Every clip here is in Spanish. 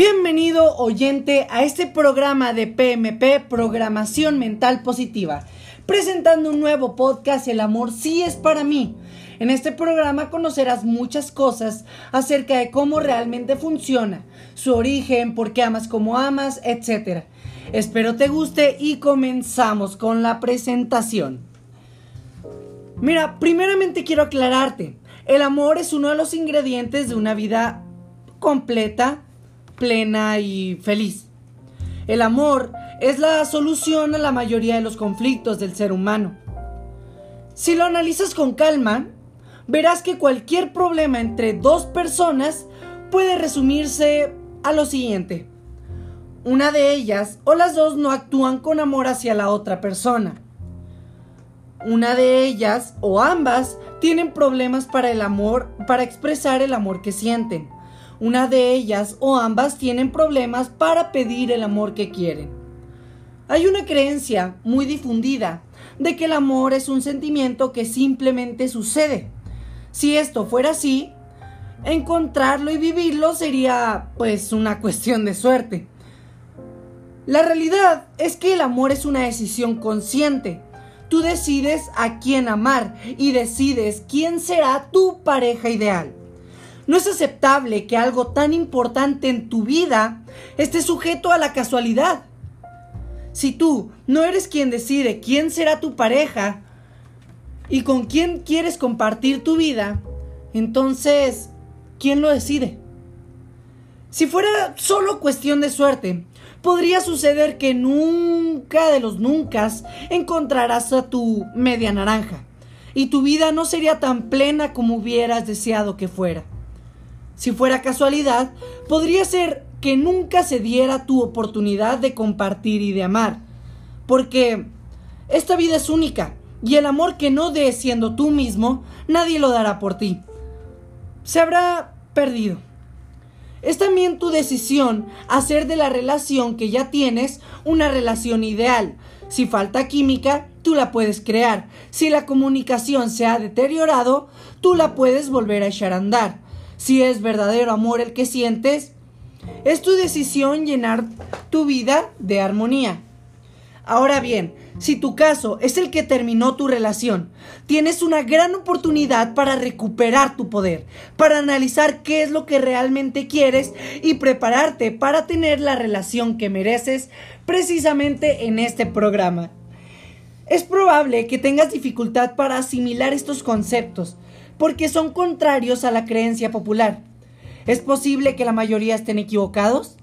Bienvenido oyente a este programa de PMP, Programación Mental Positiva, presentando un nuevo podcast El amor sí es para mí. En este programa conocerás muchas cosas acerca de cómo realmente funciona, su origen, por qué amas como amas, etc. Espero te guste y comenzamos con la presentación. Mira, primeramente quiero aclararte, el amor es uno de los ingredientes de una vida completa, plena y feliz. El amor es la solución a la mayoría de los conflictos del ser humano. Si lo analizas con calma, verás que cualquier problema entre dos personas puede resumirse a lo siguiente. Una de ellas o las dos no actúan con amor hacia la otra persona. Una de ellas o ambas tienen problemas para el amor, para expresar el amor que sienten una de ellas o ambas tienen problemas para pedir el amor que quieren. Hay una creencia muy difundida de que el amor es un sentimiento que simplemente sucede. Si esto fuera así, encontrarlo y vivirlo sería pues una cuestión de suerte. La realidad es que el amor es una decisión consciente. Tú decides a quién amar y decides quién será tu pareja ideal. No es aceptable que algo tan importante en tu vida esté sujeto a la casualidad. Si tú no eres quien decide quién será tu pareja y con quién quieres compartir tu vida, entonces, ¿quién lo decide? Si fuera solo cuestión de suerte, podría suceder que nunca de los nunca encontrarás a tu media naranja y tu vida no sería tan plena como hubieras deseado que fuera. Si fuera casualidad, podría ser que nunca se diera tu oportunidad de compartir y de amar. Porque esta vida es única y el amor que no des siendo tú mismo, nadie lo dará por ti. Se habrá perdido. Es también tu decisión hacer de la relación que ya tienes una relación ideal. Si falta química, tú la puedes crear. Si la comunicación se ha deteriorado, tú la puedes volver a echar a andar si es verdadero amor el que sientes, es tu decisión llenar tu vida de armonía. Ahora bien, si tu caso es el que terminó tu relación, tienes una gran oportunidad para recuperar tu poder, para analizar qué es lo que realmente quieres y prepararte para tener la relación que mereces precisamente en este programa. Es probable que tengas dificultad para asimilar estos conceptos, porque son contrarios a la creencia popular. ¿Es posible que la mayoría estén equivocados?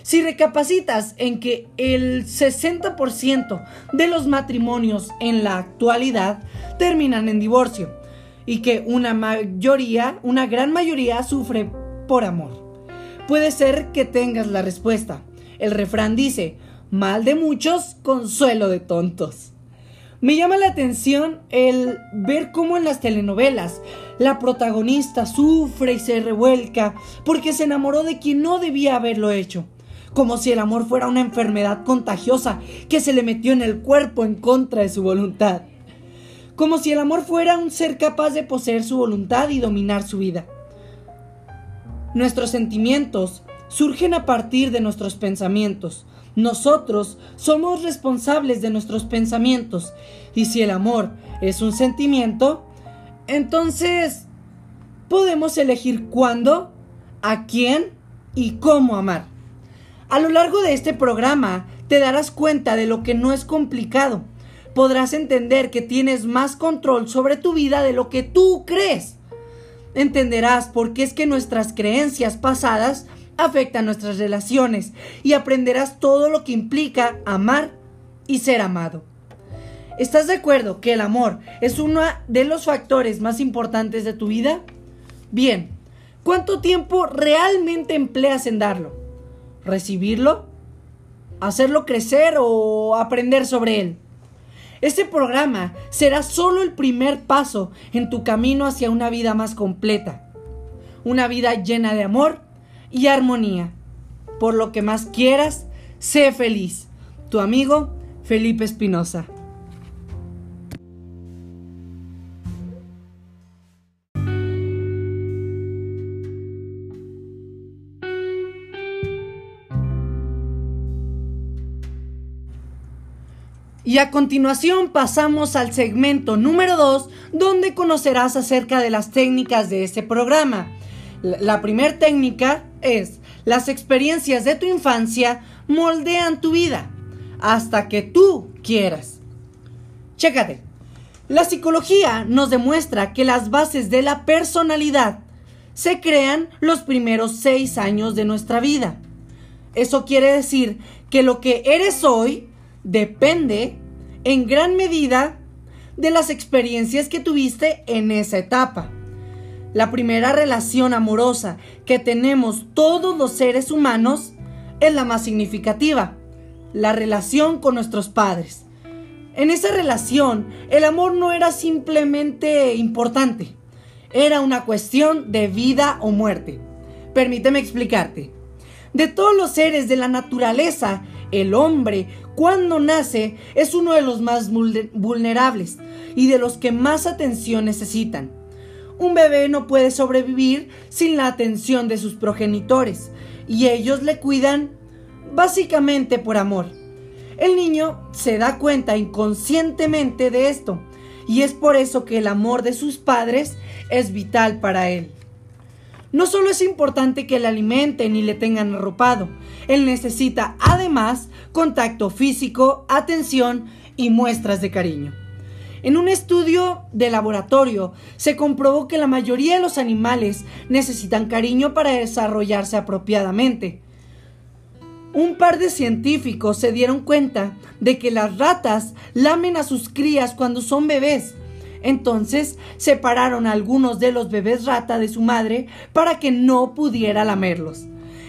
Si recapacitas en que el 60% de los matrimonios en la actualidad terminan en divorcio y que una mayoría, una gran mayoría sufre por amor. Puede ser que tengas la respuesta. El refrán dice, mal de muchos, consuelo de tontos. Me llama la atención el ver cómo en las telenovelas la protagonista sufre y se revuelca porque se enamoró de quien no debía haberlo hecho. Como si el amor fuera una enfermedad contagiosa que se le metió en el cuerpo en contra de su voluntad. Como si el amor fuera un ser capaz de poseer su voluntad y dominar su vida. Nuestros sentimientos surgen a partir de nuestros pensamientos. Nosotros somos responsables de nuestros pensamientos. Y si el amor es un sentimiento, entonces podemos elegir cuándo, a quién y cómo amar. A lo largo de este programa te darás cuenta de lo que no es complicado. Podrás entender que tienes más control sobre tu vida de lo que tú crees. Entenderás por qué es que nuestras creencias pasadas afecta nuestras relaciones y aprenderás todo lo que implica amar y ser amado. ¿Estás de acuerdo que el amor es uno de los factores más importantes de tu vida? Bien, ¿cuánto tiempo realmente empleas en darlo? ¿Recibirlo? ¿Hacerlo crecer o aprender sobre él? Este programa será solo el primer paso en tu camino hacia una vida más completa. Una vida llena de amor y armonía. Por lo que más quieras, sé feliz. Tu amigo, Felipe Espinosa. Y a continuación pasamos al segmento número 2, donde conocerás acerca de las técnicas de este programa. La, primera técnica es, las experiencias de tu infancia moldean tu vida hasta que tú quieras. Chécate. La psicología nos demuestra que las bases de la personalidad se crean los primeros seis años de nuestra vida. Eso quiere decir que lo que eres hoy depende en gran medida de las experiencias que tuviste en esa etapa. La primera relación amorosa que tenemos todos los seres humanos es la más significativa, la relación con nuestros padres. En esa relación, el amor no era simplemente importante, era una cuestión de vida o muerte. Permíteme explicarte. De todos los seres de la naturaleza, el hombre, cuando nace, es uno de los más vulnerables y de los que más atención necesitan. Un bebé no puede sobrevivir sin la atención de sus progenitores y ellos le cuidan básicamente por amor. El niño se da cuenta inconscientemente de esto y es por eso que el amor de sus padres es vital para él. No solo es importante que le alimenten y le tengan arropado, él necesita además contacto físico, atención y muestras de cariño. En un estudio de laboratorio se comprobó que la mayoría de los animales necesitan cariño para desarrollarse apropiadamente. Un par de científicos se dieron cuenta de que las ratas lamen a sus crías cuando son bebés. Entonces separaron a algunos de los bebés rata de su madre para que no pudiera lamerlos.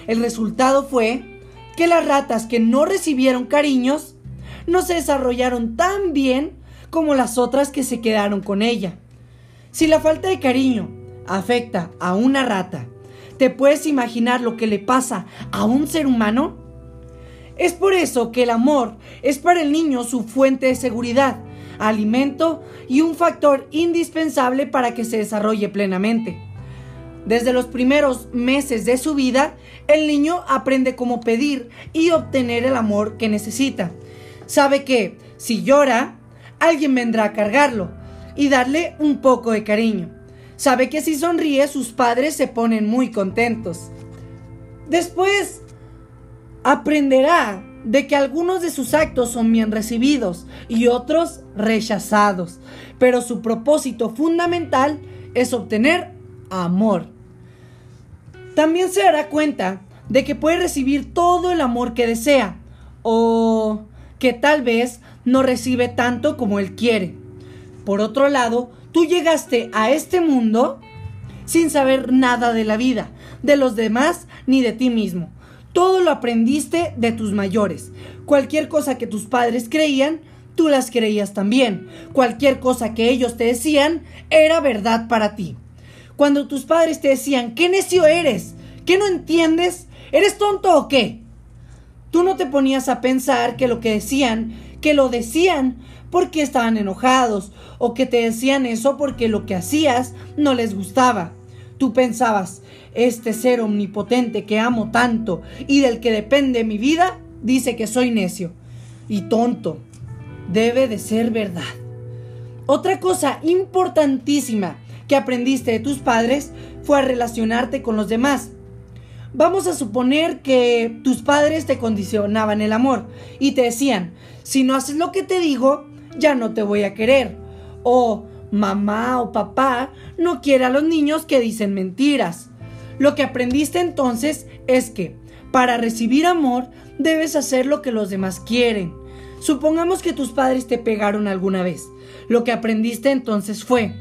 El resultado fue que las ratas que no recibieron cariños no se desarrollaron tan bien como las otras que se quedaron con ella. Si la falta de cariño afecta a una rata, ¿te puedes imaginar lo que le pasa a un ser humano? Es por eso que el amor es para el niño su fuente de seguridad, alimento y un factor indispensable para que se desarrolle plenamente. Desde los primeros meses de su vida, el niño aprende cómo pedir y obtener el amor que necesita. Sabe que si llora, alguien vendrá a cargarlo y darle un poco de cariño. Sabe que si sonríe sus padres se ponen muy contentos. Después aprenderá de que algunos de sus actos son bien recibidos y otros rechazados, pero su propósito fundamental es obtener amor. También se dará cuenta de que puede recibir todo el amor que desea o que tal vez no recibe tanto como él quiere. Por otro lado, tú llegaste a este mundo sin saber nada de la vida, de los demás ni de ti mismo. Todo lo aprendiste de tus mayores. Cualquier cosa que tus padres creían, tú las creías también. Cualquier cosa que ellos te decían era verdad para ti. Cuando tus padres te decían, ¿qué necio eres? ¿Qué no entiendes? ¿Eres tonto o qué? Tú no te ponías a pensar que lo que decían que lo decían porque estaban enojados o que te decían eso porque lo que hacías no les gustaba. Tú pensabas, este ser omnipotente que amo tanto y del que depende mi vida, dice que soy necio y tonto. Debe de ser verdad. Otra cosa importantísima que aprendiste de tus padres fue a relacionarte con los demás. Vamos a suponer que tus padres te condicionaban el amor y te decían, si no haces lo que te digo, ya no te voy a querer. O mamá o papá no quiere a los niños que dicen mentiras. Lo que aprendiste entonces es que para recibir amor debes hacer lo que los demás quieren. Supongamos que tus padres te pegaron alguna vez. Lo que aprendiste entonces fue,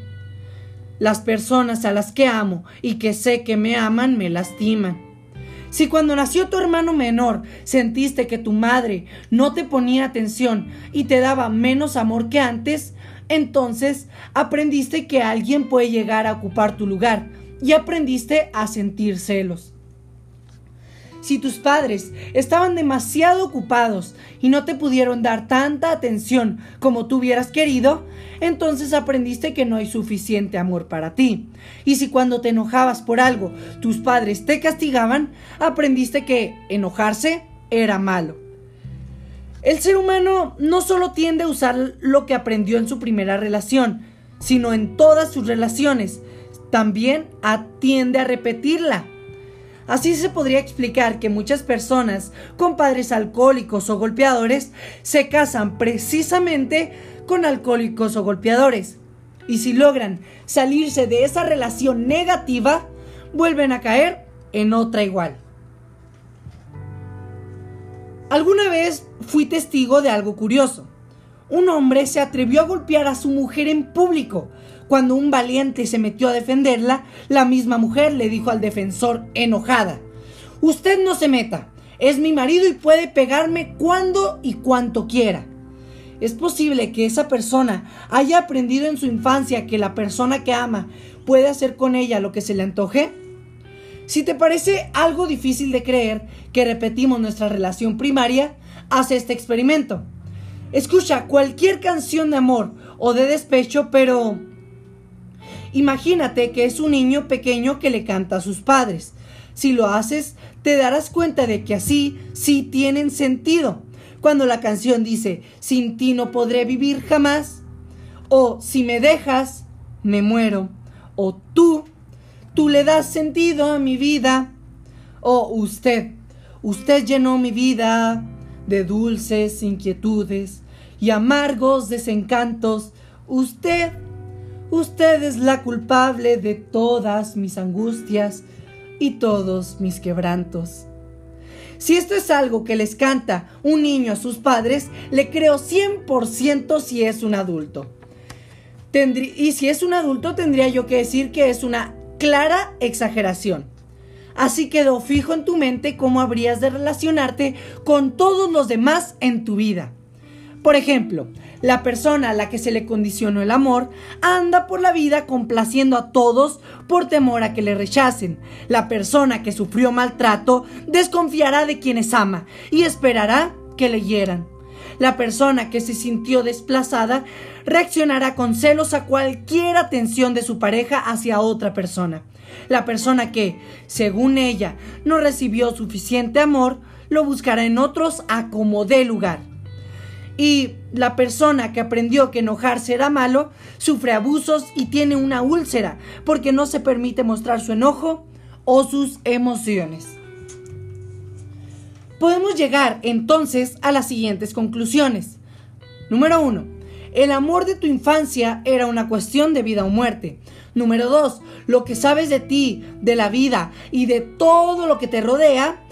las personas a las que amo y que sé que me aman me lastiman. Si cuando nació tu hermano menor sentiste que tu madre no te ponía atención y te daba menos amor que antes, entonces aprendiste que alguien puede llegar a ocupar tu lugar y aprendiste a sentir celos. Si tus padres estaban demasiado ocupados y no te pudieron dar tanta atención como tú hubieras querido, entonces aprendiste que no hay suficiente amor para ti. Y si cuando te enojabas por algo tus padres te castigaban, aprendiste que enojarse era malo. El ser humano no solo tiende a usar lo que aprendió en su primera relación, sino en todas sus relaciones. También tiende a repetirla. Así se podría explicar que muchas personas con padres alcohólicos o golpeadores se casan precisamente con alcohólicos o golpeadores. Y si logran salirse de esa relación negativa, vuelven a caer en otra igual. Alguna vez fui testigo de algo curioso. Un hombre se atrevió a golpear a su mujer en público. Cuando un valiente se metió a defenderla, la misma mujer le dijo al defensor enojada, Usted no se meta, es mi marido y puede pegarme cuando y cuanto quiera. ¿Es posible que esa persona haya aprendido en su infancia que la persona que ama puede hacer con ella lo que se le antoje? Si te parece algo difícil de creer que repetimos nuestra relación primaria, haz este experimento. Escucha cualquier canción de amor o de despecho, pero imagínate que es un niño pequeño que le canta a sus padres. Si lo haces, te darás cuenta de que así sí tienen sentido. Cuando la canción dice, sin ti no podré vivir jamás, o si me dejas, me muero, o tú Tú le das sentido a mi vida. Oh, usted, usted llenó mi vida de dulces inquietudes y amargos desencantos. Usted, usted es la culpable de todas mis angustias y todos mis quebrantos. Si esto es algo que les canta un niño a sus padres, le creo 100% si es un adulto. y si es un adulto, tendría yo que decir que es una clara exageración. Así quedó fijo en tu mente cómo habrías de relacionarte con todos los demás en tu vida. Por ejemplo, la persona a la que se le condicionó el amor anda por la vida complaciendo a todos por temor a que le rechacen. La persona que sufrió maltrato desconfiará de quienes ama y esperará que le hieran. La persona que se sintió desplazada reaccionará con celos a cualquier atención de su pareja hacia otra persona. La persona que, según ella, no recibió suficiente amor, lo buscará en otros a como dé lugar. Y la persona que aprendió que enojarse era malo, sufre abusos y tiene una úlcera porque no se permite mostrar su enojo o sus emociones. Podemos llegar entonces a las siguientes conclusiones. Número 1. El amor de tu infancia era una cuestión de vida o muerte. Número 2. Lo que sabes de ti, de la vida y de todo lo que te rodea,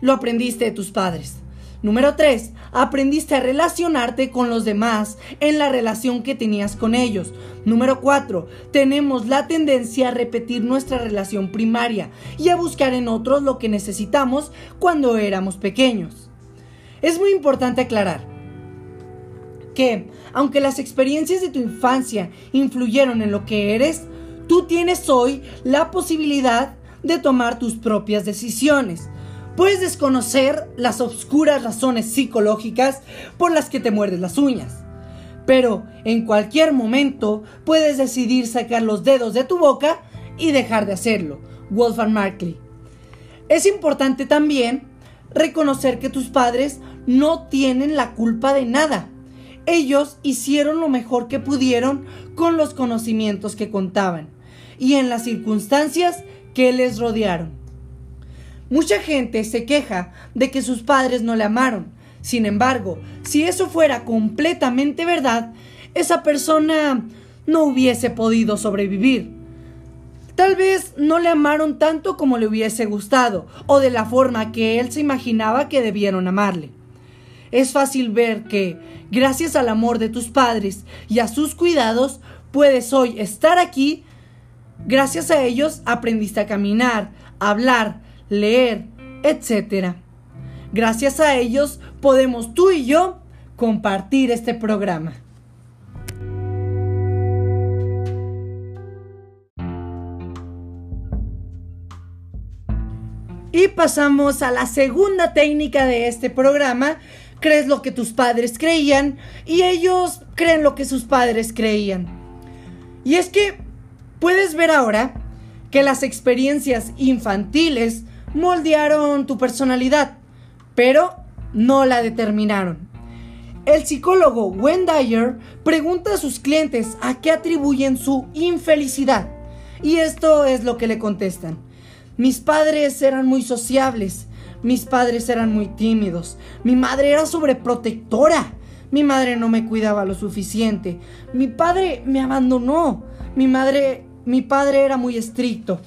lo aprendiste de tus padres. Número 3. Aprendiste a relacionarte con los demás en la relación que tenías con ellos. Número 4. Tenemos la tendencia a repetir nuestra relación primaria y a buscar en otros lo que necesitamos cuando éramos pequeños. Es muy importante aclarar que, aunque las experiencias de tu infancia influyeron en lo que eres, tú tienes hoy la posibilidad de tomar tus propias decisiones. Puedes desconocer las oscuras razones psicológicas por las que te muerdes las uñas. Pero en cualquier momento puedes decidir sacar los dedos de tu boca y dejar de hacerlo. Wolfgang Markley. Es importante también reconocer que tus padres no tienen la culpa de nada. Ellos hicieron lo mejor que pudieron con los conocimientos que contaban y en las circunstancias que les rodearon. Mucha gente se queja de que sus padres no le amaron. Sin embargo, si eso fuera completamente verdad, esa persona no hubiese podido sobrevivir. Tal vez no le amaron tanto como le hubiese gustado, o de la forma que él se imaginaba que debieron amarle. Es fácil ver que, gracias al amor de tus padres y a sus cuidados, puedes hoy estar aquí. Gracias a ellos aprendiste a caminar, a hablar, leer, etc. Gracias a ellos podemos tú y yo compartir este programa. Y pasamos a la segunda técnica de este programa. Crees lo que tus padres creían y ellos creen lo que sus padres creían. Y es que puedes ver ahora que las experiencias infantiles moldearon tu personalidad, pero no la determinaron. El psicólogo Dyer pregunta a sus clientes a qué atribuyen su infelicidad. Y esto es lo que le contestan. Mis padres eran muy sociables, mis padres eran muy tímidos, mi madre era sobreprotectora, mi madre no me cuidaba lo suficiente, mi padre me abandonó, mi madre, mi padre era muy estricto,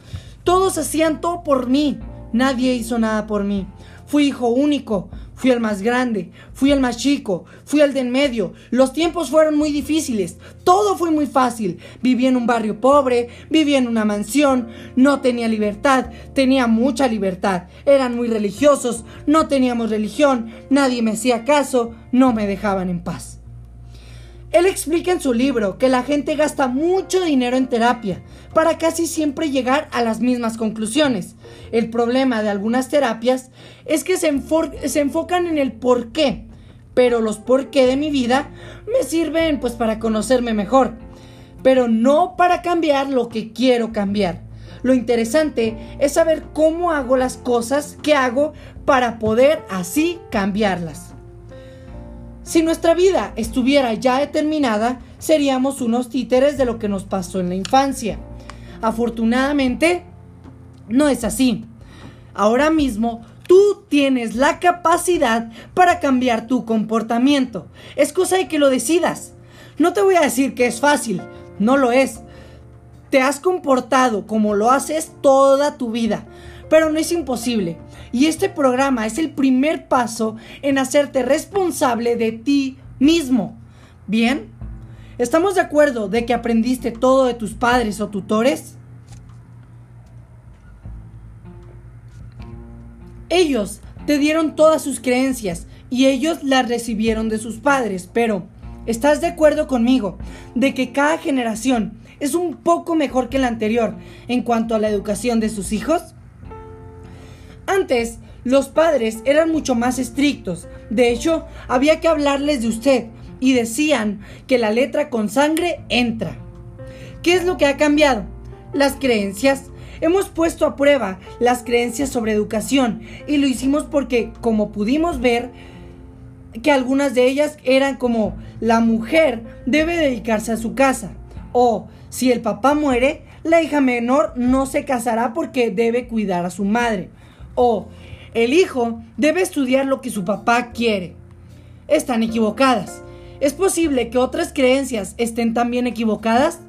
todos hacían todo por mí, nadie hizo nada por mí. Fui hijo único, fui el más grande, fui el más chico, fui el de en medio. Los tiempos fueron muy difíciles, todo fue muy fácil. Viví en un barrio pobre, viví en una mansión, no tenía libertad, tenía mucha libertad. Eran muy religiosos, no teníamos religión, nadie me hacía caso, no me dejaban en paz. Él explica en su libro que la gente gasta mucho dinero en terapia para casi siempre llegar a las mismas conclusiones. El problema de algunas terapias es que se, enfocan en el por qué, pero los por qué de mi vida me sirven pues para conocerme mejor, pero no para cambiar lo que quiero cambiar. Lo interesante es saber cómo hago las cosas que hago para poder así cambiarlas. Si nuestra vida estuviera ya determinada, seríamos unos títeres de lo que nos pasó en la infancia. Afortunadamente, no es así. Ahora mismo, tú tienes la capacidad para cambiar tu comportamiento. Es cosa de que lo decidas. No te voy a decir que es fácil, no lo es. Te has comportado como lo haces toda tu vida, pero no es imposible. Y este programa es el primer paso en hacerte responsable de ti mismo. ¿Bien? ¿Estamos de acuerdo de que aprendiste todo de tus padres o tutores? Ellos te dieron todas sus creencias y ellos las recibieron de sus padres, pero ¿estás de acuerdo conmigo de que cada generación es un poco mejor que la anterior en cuanto a la educación de sus hijos? Antes, los padres eran mucho más estrictos. De hecho, había que hablarles de usted y decían que la letra con sangre entra. ¿Qué es lo que ha cambiado? Las creencias. Hemos puesto a prueba las creencias sobre educación y lo hicimos porque, como pudimos ver, que algunas de ellas eran como la mujer debe dedicarse a su casa o si el papá muere, la hija menor no se casará porque debe cuidar a su madre o el hijo debe estudiar lo que su papá quiere. Están equivocadas. ¿Es posible que otras creencias estén también equivocadas?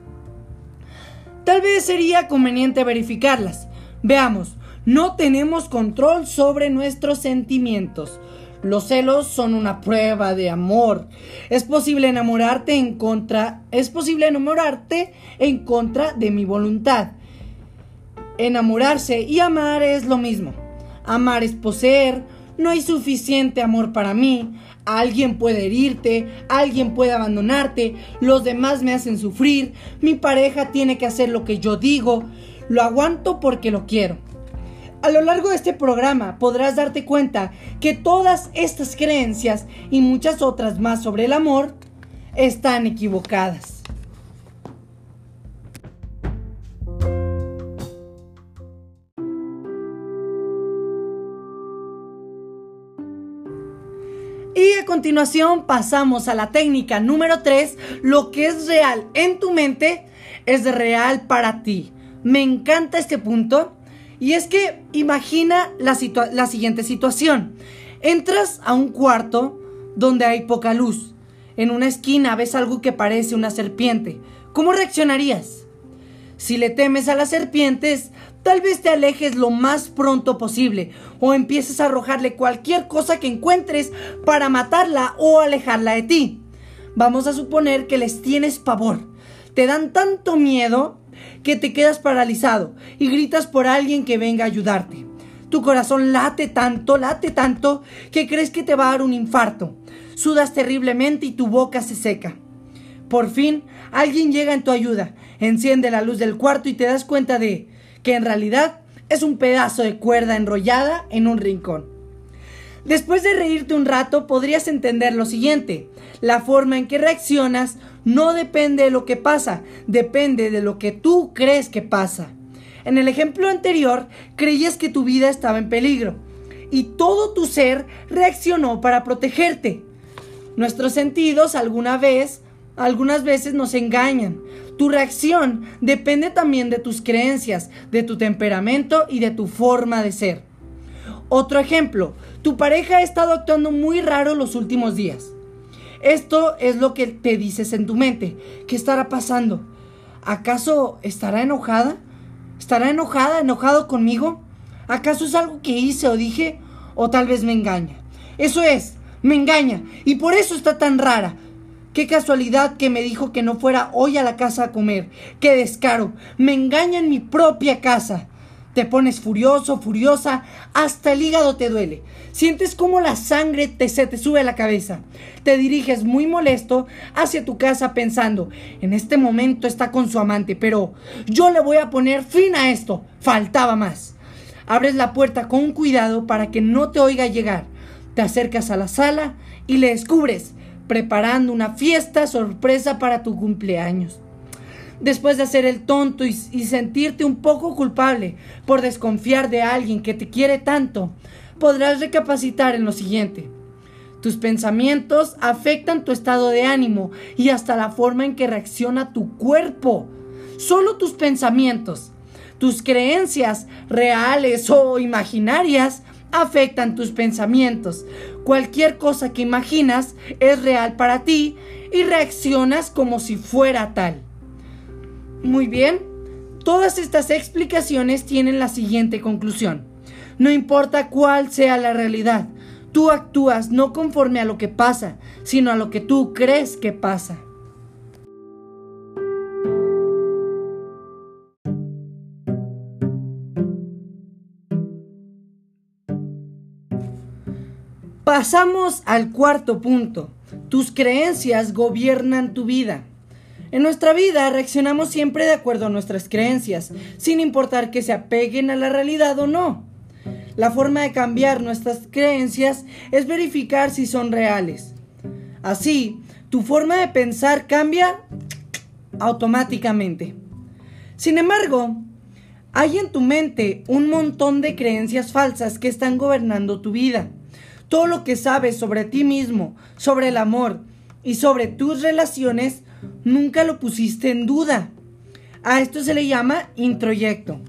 Tal vez sería conveniente verificarlas. Veamos, no tenemos control sobre nuestros sentimientos. Los celos son una prueba de amor. Es posible enamorarte en contra, es posible enamorarte en contra de mi voluntad. Enamorarse y amar es lo mismo. Amar es poseer, no hay suficiente amor para mí, alguien puede herirte, alguien puede abandonarte, los demás me hacen sufrir, mi pareja tiene que hacer lo que yo digo, lo aguanto porque lo quiero. A lo largo de este programa podrás darte cuenta que todas estas creencias y muchas otras más sobre el amor están equivocadas. Y a continuación pasamos a la técnica número 3. Lo que es real en tu mente es real para ti. Me encanta este punto. Y es que imagina la, la siguiente situación. Entras a un cuarto donde hay poca luz. En una esquina ves algo que parece una serpiente. ¿Cómo reaccionarías? Si le temes a las serpientes, Tal vez te alejes lo más pronto posible o empieces a arrojarle cualquier cosa que encuentres para matarla o alejarla de ti. Vamos a suponer que les tienes pavor. Te dan tanto miedo que te quedas paralizado y gritas por alguien que venga a ayudarte. Tu corazón late tanto, late tanto, que crees que te va a dar un infarto. Sudas terriblemente y tu boca se seca. Por fin, alguien llega en tu ayuda, enciende la luz del cuarto y te das cuenta de que en realidad es un pedazo de cuerda enrollada en un rincón. Después de reírte un rato podrías entender lo siguiente. La forma en que reaccionas no depende de lo que pasa, depende de lo que tú crees que pasa. En el ejemplo anterior creías que tu vida estaba en peligro y todo tu ser reaccionó para protegerte. Nuestros sentidos alguna vez, algunas veces nos engañan. Tu reacción depende también de tus creencias, de tu temperamento y de tu forma de ser. Otro ejemplo, tu pareja ha estado actuando muy raro los últimos días. Esto es lo que te dices en tu mente. ¿Qué estará pasando? ¿Acaso estará enojada? ¿Estará enojada, enojado conmigo? ¿Acaso es algo que hice o dije? ¿O tal vez me engaña? Eso es, me engaña. Y por eso está tan rara. Qué casualidad que me dijo que no fuera hoy a la casa a comer. Qué descaro. Me engaña en mi propia casa. Te pones furioso, furiosa, hasta el hígado te duele. Sientes como la sangre te, se te sube a la cabeza. Te diriges muy molesto hacia tu casa pensando, en este momento está con su amante, pero yo le voy a poner fin a esto. Faltaba más. Abres la puerta con cuidado para que no te oiga llegar. Te acercas a la sala y le descubres preparando una fiesta sorpresa para tu cumpleaños después de hacer el tonto y, sentirte un poco culpable por desconfiar de alguien que te quiere tanto, podrás recapacitar en lo siguiente. Tus pensamientos afectan tu estado de ánimo y hasta la forma en que reacciona tu cuerpo. Solo tus pensamientos, tus creencias reales o imaginarias afectan tus pensamientos. Cualquier cosa que imaginas es real para ti y reaccionas como si fuera tal. Muy bien, todas estas explicaciones tienen la siguiente conclusión. No importa cuál sea la realidad, tú actúas no conforme a lo que pasa, sino a lo que tú crees que pasa. Pasamos al cuarto punto. Tus creencias gobiernan tu vida. En nuestra vida reaccionamos siempre de acuerdo a nuestras creencias, sin importar que se apeguen a la realidad o no. La forma de cambiar nuestras creencias es verificar si son reales. Así, tu forma de pensar cambia automáticamente. Sin embargo, hay en tu mente un montón de creencias falsas que están gobernando tu vida. Todo lo que sabes sobre ti mismo, sobre el amor y sobre tus relaciones nunca lo pusiste en duda. A esto se le llama introyecto.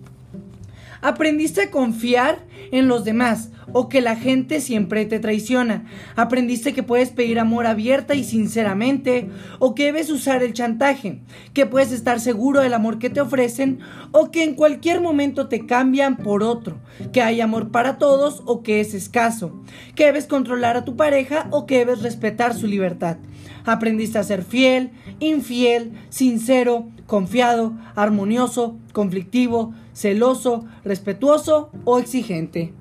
Aprendiste a confiar en los demás o que la gente siempre te traiciona. Aprendiste que puedes pedir amor abierta y sinceramente o que debes usar el chantaje, que puedes estar seguro del amor que te ofrecen o que en cualquier momento te cambian por otro, que hay amor para todos o que es escaso, que debes controlar a tu pareja o que debes respetar su libertad. Aprendiste a ser fiel, infiel, sincero, confiado, armonioso, conflictivo, celoso, respetuoso o exigente.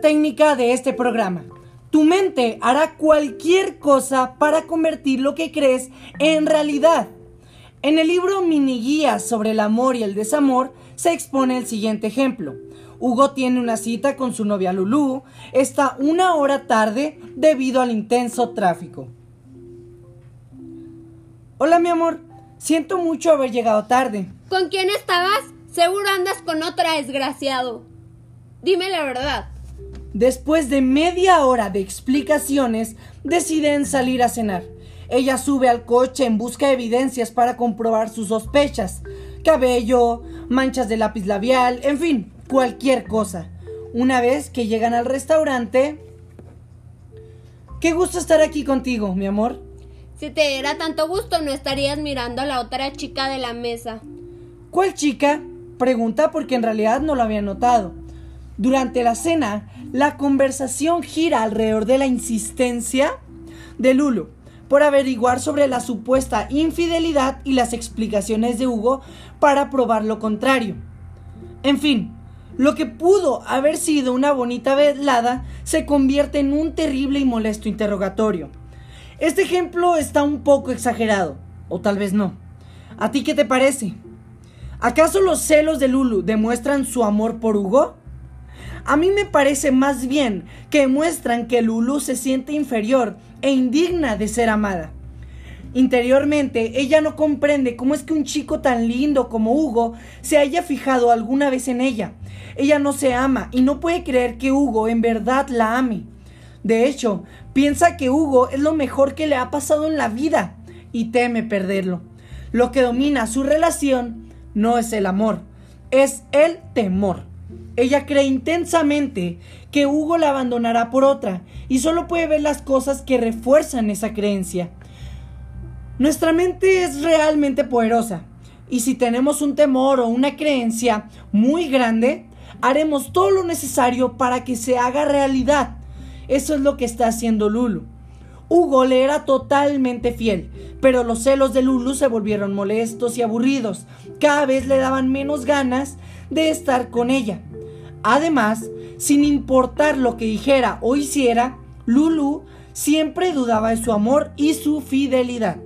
Técnica de este programa. Tu mente hará cualquier cosa para convertir lo que crees en realidad. En el libro Mini Guía sobre el amor y el desamor se expone el siguiente ejemplo. Hugo tiene una cita con su novia Lulu, está una hora tarde debido al intenso tráfico. Hola mi amor, siento mucho haber llegado tarde. ¿Con quién estabas? Seguro andas con otra desgraciado. Dime la verdad. Después de media hora de explicaciones, deciden salir a cenar. Ella sube al coche en busca de evidencias para comprobar sus sospechas. Cabello, manchas de lápiz labial, en fin, cualquier cosa. Una vez que llegan al restaurante... Qué gusto estar aquí contigo, mi amor. Si te diera tanto gusto, no estarías mirando a la otra chica de la mesa. ¿Cuál chica? Pregunta porque en realidad no lo había notado. Durante la cena, la conversación gira alrededor de la insistencia de Lulu por averiguar sobre la supuesta infidelidad y las explicaciones de Hugo para probar lo contrario. En fin, lo que pudo haber sido una bonita velada se convierte en un terrible y molesto interrogatorio. Este ejemplo está un poco exagerado, o tal vez no. ¿A ti qué te parece? ¿Acaso los celos de Lulu demuestran su amor por Hugo? A mí me parece más bien que muestran que Lulu se siente inferior e indigna de ser amada. Interiormente, ella no comprende cómo es que un chico tan lindo como Hugo se haya fijado alguna vez en ella. Ella no se ama y no puede creer que Hugo en verdad la ame. De hecho, piensa que Hugo es lo mejor que le ha pasado en la vida y teme perderlo. Lo que domina su relación no es el amor, es el temor. Ella cree intensamente que Hugo la abandonará por otra y solo puede ver las cosas que refuerzan esa creencia. Nuestra mente es realmente poderosa y si tenemos un temor o una creencia muy grande, haremos todo lo necesario para que se haga realidad. Eso es lo que está haciendo Lulu. Hugo le era totalmente fiel, pero los celos de Lulu se volvieron molestos y aburridos. Cada vez le daban menos ganas de estar con ella. Además, sin importar lo que dijera o hiciera, Lulu siempre dudaba de su amor y su fidelidad.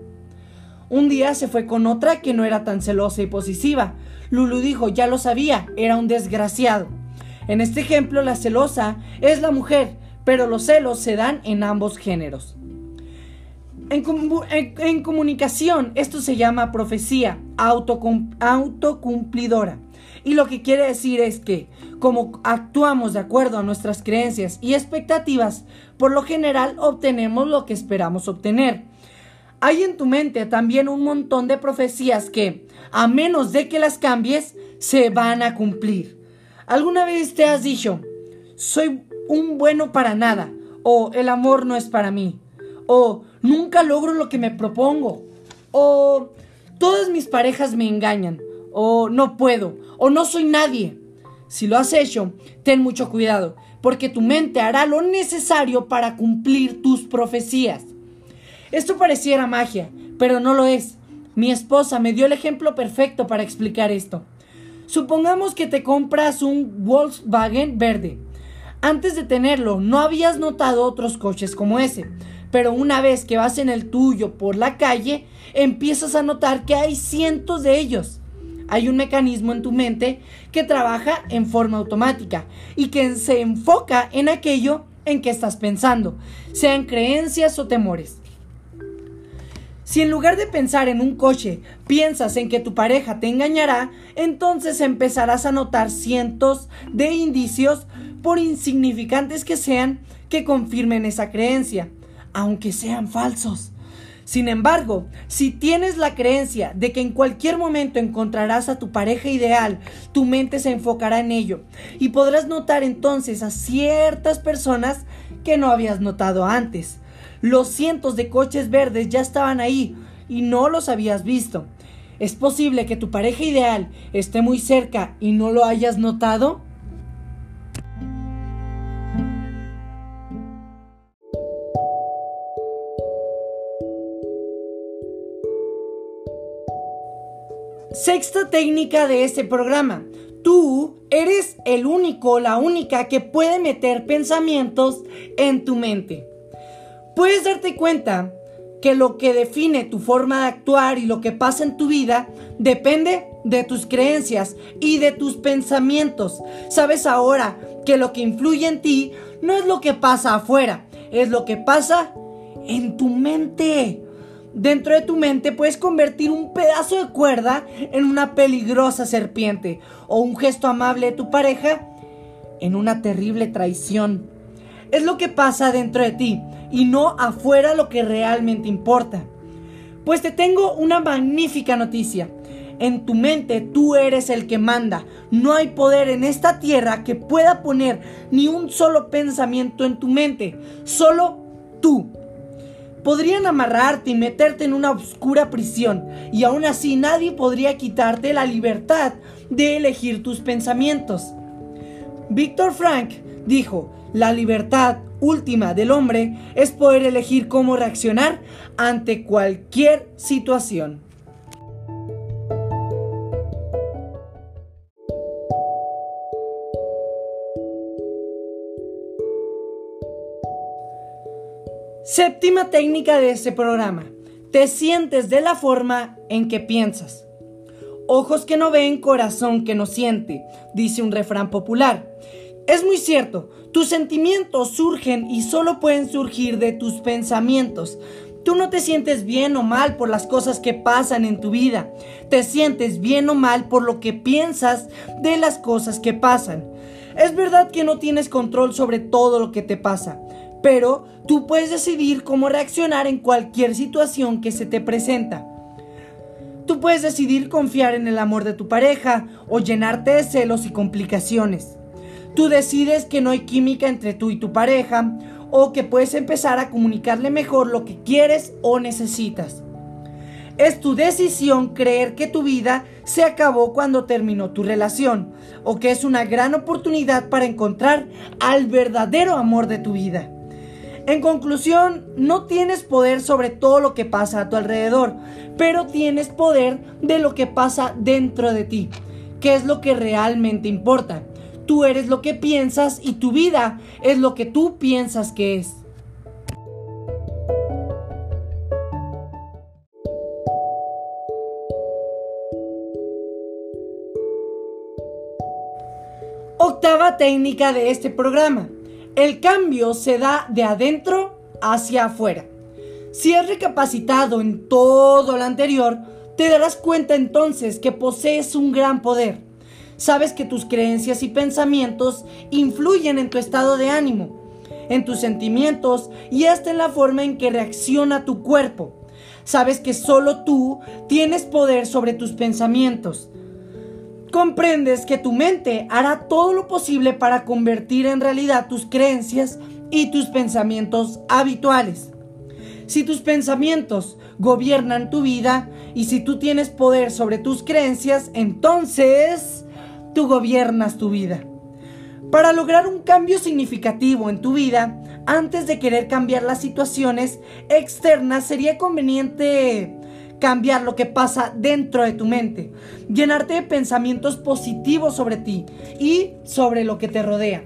Un día se fue con otra que no era tan celosa y posesiva. Lulu dijo, ya lo sabía, era un desgraciado. En este ejemplo, la celosa es la mujer, pero los celos se dan en ambos géneros. En, comunicación, esto se llama profecía autocumplidora. Y lo que quiere decir es que, como actuamos de acuerdo a nuestras creencias y expectativas, por lo general obtenemos lo que esperamos obtener. Hay en tu mente también un montón de profecías que, a menos de que las cambies, se van a cumplir. ¿Alguna vez te has dicho, soy un bueno para nada? O el amor no es para mí. O nunca logro lo que me propongo. O todas mis parejas me engañan. O no puedo. O no soy nadie. Si lo has hecho, ten mucho cuidado, porque tu mente hará lo necesario para cumplir tus profecías. Esto pareciera magia, pero no lo es. Mi esposa me dio el ejemplo perfecto para explicar esto. Supongamos que te compras un Volkswagen verde. Antes de tenerlo, no habías notado otros coches como ese, pero una vez que vas en el tuyo por la calle, empiezas a notar que hay cientos de ellos. Hay un mecanismo en tu mente que trabaja en forma automática y que se enfoca en aquello en que estás pensando, sean creencias o temores. Si en lugar de pensar en un coche piensas en que tu pareja te engañará, entonces empezarás a notar cientos de indicios, por insignificantes que sean, que confirmen esa creencia, aunque sean falsos. Sin embargo, si tienes la creencia de que en cualquier momento encontrarás a tu pareja ideal, tu mente se enfocará en ello y podrás notar entonces a ciertas personas que no habías notado antes. Los cientos de coches verdes ya estaban ahí y no los habías visto. ¿Es posible que tu pareja ideal esté muy cerca y no lo hayas notado? Sexta técnica de este programa. Tú eres el único, la única que puede meter pensamientos en tu mente puedes darte cuenta que lo que define tu forma de actuar y lo que pasa en tu vida depende de tus creencias y de tus pensamientos. Sabes ahora que lo que influye en ti no es lo que pasa afuera, es lo que pasa en tu mente. Dentro de tu mente puedes convertir un pedazo de cuerda en una peligrosa serpiente o un gesto amable de tu pareja en una terrible traición. Es lo que pasa dentro de ti y no afuera lo que realmente importa. Pues te tengo una magnífica noticia. En tu mente tú eres el que manda. No hay poder en esta tierra que pueda poner ni un solo pensamiento en tu mente. Solo tú. Podrían amarrarte y meterte en una oscura prisión y aún así nadie podría quitarte la libertad de elegir tus pensamientos. Víctor Frank dijo, la libertad última del hombre es poder elegir cómo reaccionar ante cualquier situación. Séptima técnica de este programa. Te sientes de la forma en que piensas. Ojos que no ven, corazón que no siente, dice un refrán popular. Es muy cierto, tus sentimientos surgen y solo pueden surgir de tus pensamientos. Tú no te sientes bien o mal por las cosas que pasan en tu vida. Te sientes bien o mal por lo que piensas de las cosas que pasan. Es verdad que no tienes control sobre todo lo que te pasa, pero tú puedes decidir cómo reaccionar en cualquier situación que se te presenta. Tú puedes decidir confiar en el amor de tu pareja o llenarte de celos y complicaciones. Tú decides que no hay química entre tú y tu pareja o que puedes empezar a comunicarle mejor lo que quieres o necesitas. Es tu decisión creer que tu vida se acabó cuando terminó tu relación o que es una gran oportunidad para encontrar al verdadero amor de tu vida. En conclusión, no tienes poder sobre todo lo que pasa a tu alrededor, pero tienes poder de lo que pasa dentro de ti, que es lo que realmente importa. Tú eres lo que piensas y tu vida es lo que tú piensas que es. Octava técnica de este programa el cambio se da de adentro hacia afuera. Si has recapacitado en todo lo anterior, te darás cuenta entonces que posees un gran poder. Sabes que tus creencias y pensamientos influyen en tu estado de ánimo, en tus sentimientos y hasta en la forma en que reacciona tu cuerpo. Sabes que solo tú tienes poder sobre tus pensamientos comprendes que tu mente hará todo lo posible para convertir en realidad tus creencias y tus pensamientos habituales. Si tus pensamientos gobiernan tu vida y si tú tienes poder sobre tus creencias, entonces tú gobiernas tu vida. Para lograr un cambio significativo en tu vida, antes de querer cambiar las situaciones externas, sería conveniente cambiar lo que pasa dentro de tu mente, llenarte de pensamientos positivos sobre ti y sobre lo que te rodea.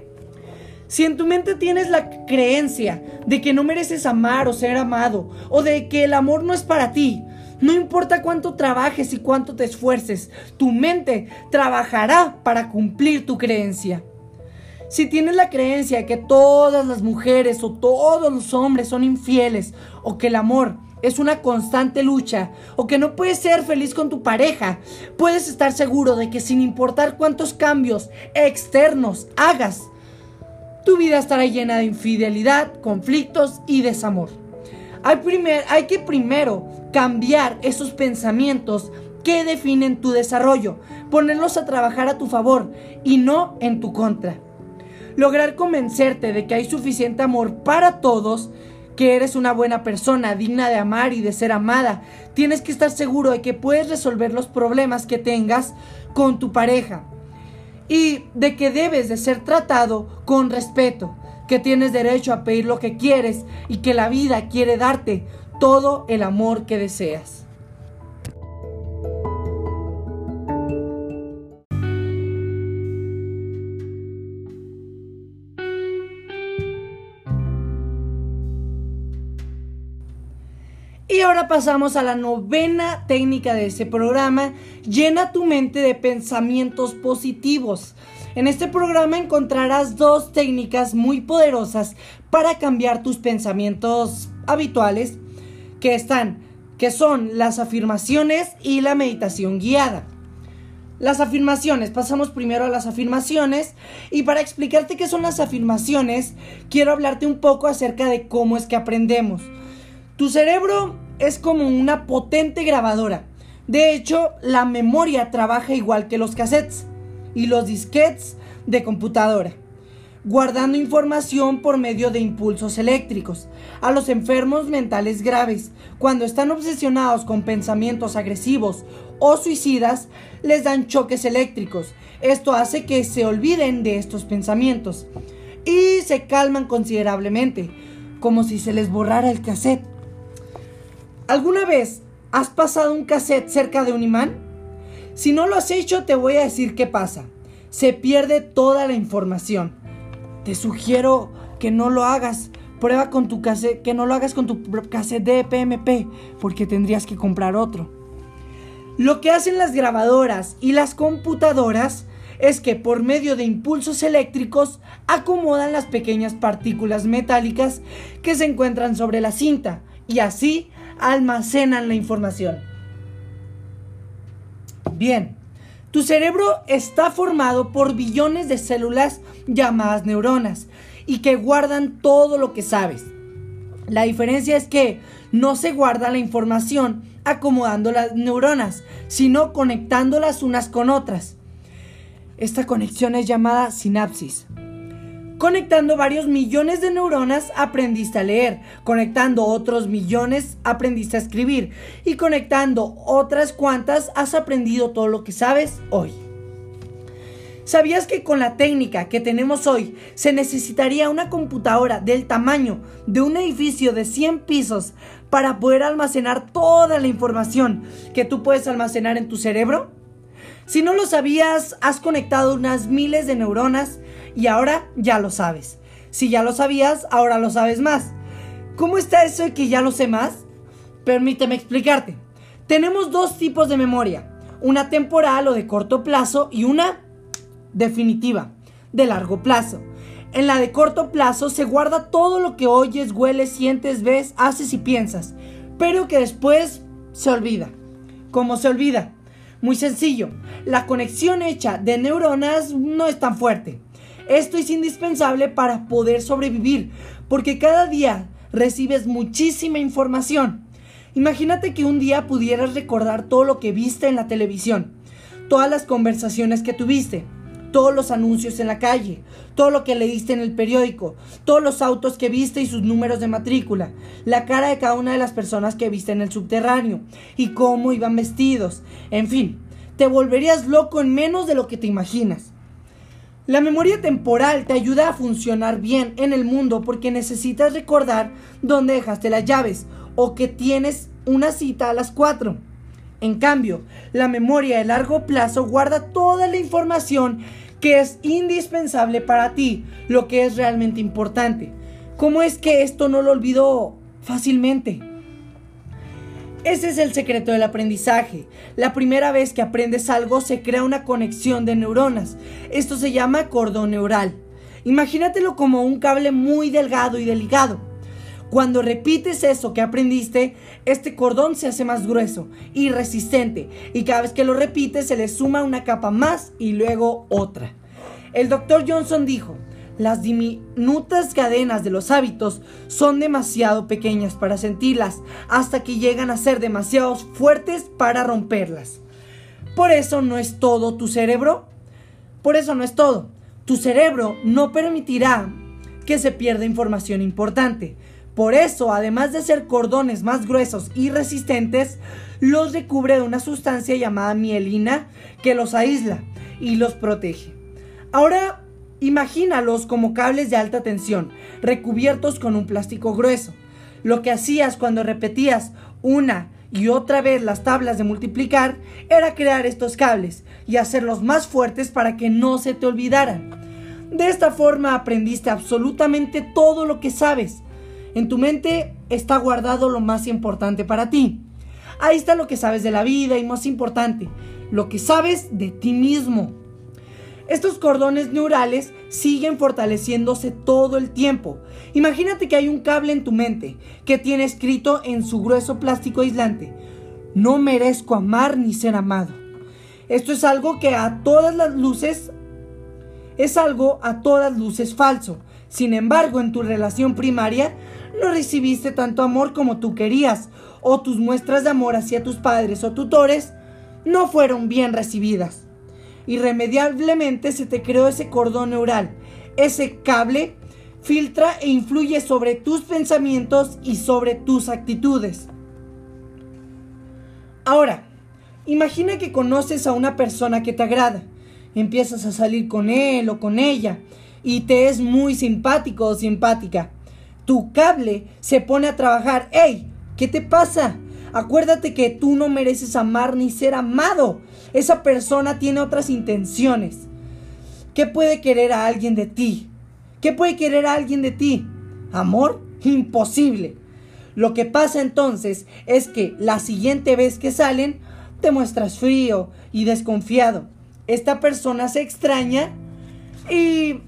Si en tu mente tienes la creencia de que no mereces amar o ser amado, o de que el amor no es para ti, no importa cuánto trabajes y cuánto te esfuerces, tu mente trabajará para cumplir tu creencia. Si tienes la creencia de que todas las mujeres o todos los hombres son infieles, o que el amor es una constante lucha o que no puedes ser feliz con tu pareja, puedes estar seguro de que sin importar cuántos cambios externos hagas, tu vida estará llena de infidelidad, conflictos y desamor. Hay, hay que primero cambiar esos pensamientos que definen tu desarrollo, ponerlos a trabajar a tu favor y no en tu contra. Lograr convencerte de que hay suficiente amor para todos que eres una buena persona, digna de amar y de ser amada. Tienes que estar seguro de que puedes resolver los problemas que tengas con tu pareja y de que debes de ser tratado con respeto, que tienes derecho a pedir lo que quieres y que la vida quiere darte todo el amor que deseas. Y ahora pasamos a la novena técnica de este programa, llena tu mente de pensamientos positivos. En este programa encontrarás dos técnicas muy poderosas para cambiar tus pensamientos habituales, que están, que son las afirmaciones y la meditación guiada. Las afirmaciones, pasamos primero a las afirmaciones y para explicarte qué son las afirmaciones, quiero hablarte un poco acerca de cómo es que aprendemos. Tu cerebro es como una potente grabadora. De hecho, la memoria trabaja igual que los cassettes y los disquetes de computadora, guardando información por medio de impulsos eléctricos. A los enfermos mentales graves, cuando están obsesionados con pensamientos agresivos o suicidas, les dan choques eléctricos. Esto hace que se olviden de estos pensamientos y se calman considerablemente, como si se les borrara el cassette. ¿Alguna vez has pasado un cassette cerca de un imán? Si no lo has hecho, te voy a decir qué pasa. Se pierde toda la información. Te sugiero que no lo hagas. Prueba con tu cassette, que no lo hagas con tu cassette de PMP, porque tendrías que comprar otro. Lo que hacen las grabadoras y las computadoras es que por medio de impulsos eléctricos acomodan las pequeñas partículas metálicas que se encuentran sobre la cinta y así almacenan la información. Bien, tu cerebro está formado por billones de células llamadas neuronas y que guardan todo lo que sabes. La diferencia es que no se guarda la información acomodando las neuronas, sino conectándolas unas con otras. Esta conexión es llamada sinapsis. Conectando varios millones de neuronas aprendiste a leer, conectando otros millones aprendiste a escribir y conectando otras cuantas has aprendido todo lo que sabes hoy. ¿Sabías que con la técnica que tenemos hoy se necesitaría una computadora del tamaño de un edificio de 100 pisos para poder almacenar toda la información que tú puedes almacenar en tu cerebro? Si no lo sabías, has conectado unas miles de neuronas y ahora ya lo sabes. Si ya lo sabías, ahora lo sabes más. ¿Cómo está eso de que ya lo sé más? Permíteme explicarte. Tenemos dos tipos de memoria, una temporal o de corto plazo y una definitiva, de largo plazo. En la de corto plazo se guarda todo lo que oyes, hueles, sientes, ves, haces y piensas, pero que después se olvida. ¿Cómo se olvida? Muy sencillo, la conexión hecha de neuronas no es tan fuerte. Esto es indispensable para poder sobrevivir, porque cada día recibes muchísima información. Imagínate que un día pudieras recordar todo lo que viste en la televisión, todas las conversaciones que tuviste, todos los anuncios en la calle, todo lo que leíste en el periódico, todos los autos que viste y sus números de matrícula, la cara de cada una de las personas que viste en el subterráneo y cómo iban vestidos, en fin, te volverías loco en menos de lo que te imaginas. La memoria temporal te ayuda a funcionar bien en el mundo porque necesitas recordar dónde dejaste las llaves o que tienes una cita a las 4. En cambio, la memoria de largo plazo guarda toda la información que es indispensable para ti, lo que es realmente importante. ¿Cómo es que esto no lo olvido fácilmente? Ese es el secreto del aprendizaje. La primera vez que aprendes algo se crea una conexión de neuronas. Esto se llama cordón neural. Imagínatelo como un cable muy delgado y delicado. Cuando repites eso que aprendiste, este cordón se hace más grueso y resistente y cada vez que lo repites se le suma una capa más y luego otra. El doctor Johnson dijo, las diminutas cadenas de los hábitos son demasiado pequeñas para sentirlas hasta que llegan a ser demasiado fuertes para romperlas. Por eso no es todo tu cerebro. Por eso no es todo. Tu cerebro no permitirá que se pierda información importante. Por eso, además de ser cordones más gruesos y resistentes, los recubre de una sustancia llamada mielina que los aísla y los protege. Ahora Imagínalos como cables de alta tensión, recubiertos con un plástico grueso. Lo que hacías cuando repetías una y otra vez las tablas de multiplicar era crear estos cables y hacerlos más fuertes para que no se te olvidaran. De esta forma aprendiste absolutamente todo lo que sabes. En tu mente está guardado lo más importante para ti. Ahí está lo que sabes de la vida y más importante, lo que sabes de ti mismo. Estos cordones neurales siguen fortaleciéndose todo el tiempo. Imagínate que hay un cable en tu mente que tiene escrito en su grueso plástico aislante, no merezco amar ni ser amado. Esto es algo que a todas las luces es algo a todas luces falso. Sin embargo, en tu relación primaria no recibiste tanto amor como tú querías, o tus muestras de amor hacia tus padres o tutores no fueron bien recibidas irremediablemente se te creó ese cordón neural. Ese cable filtra e influye sobre tus pensamientos y sobre tus actitudes. Ahora, imagina que conoces a una persona que te agrada. Empiezas a salir con él o con ella y te es muy simpático o simpática. Tu cable se pone a trabajar. ¡Ey! ¿Qué te pasa? Acuérdate que tú no mereces amar ni ser amado. Esa persona tiene otras intenciones. ¿Qué puede querer a alguien de ti? ¿Qué puede querer a alguien de ti? ¿Amor? Imposible. Lo que pasa entonces es que la siguiente vez que salen, te muestras frío y desconfiado. Esta persona se extraña y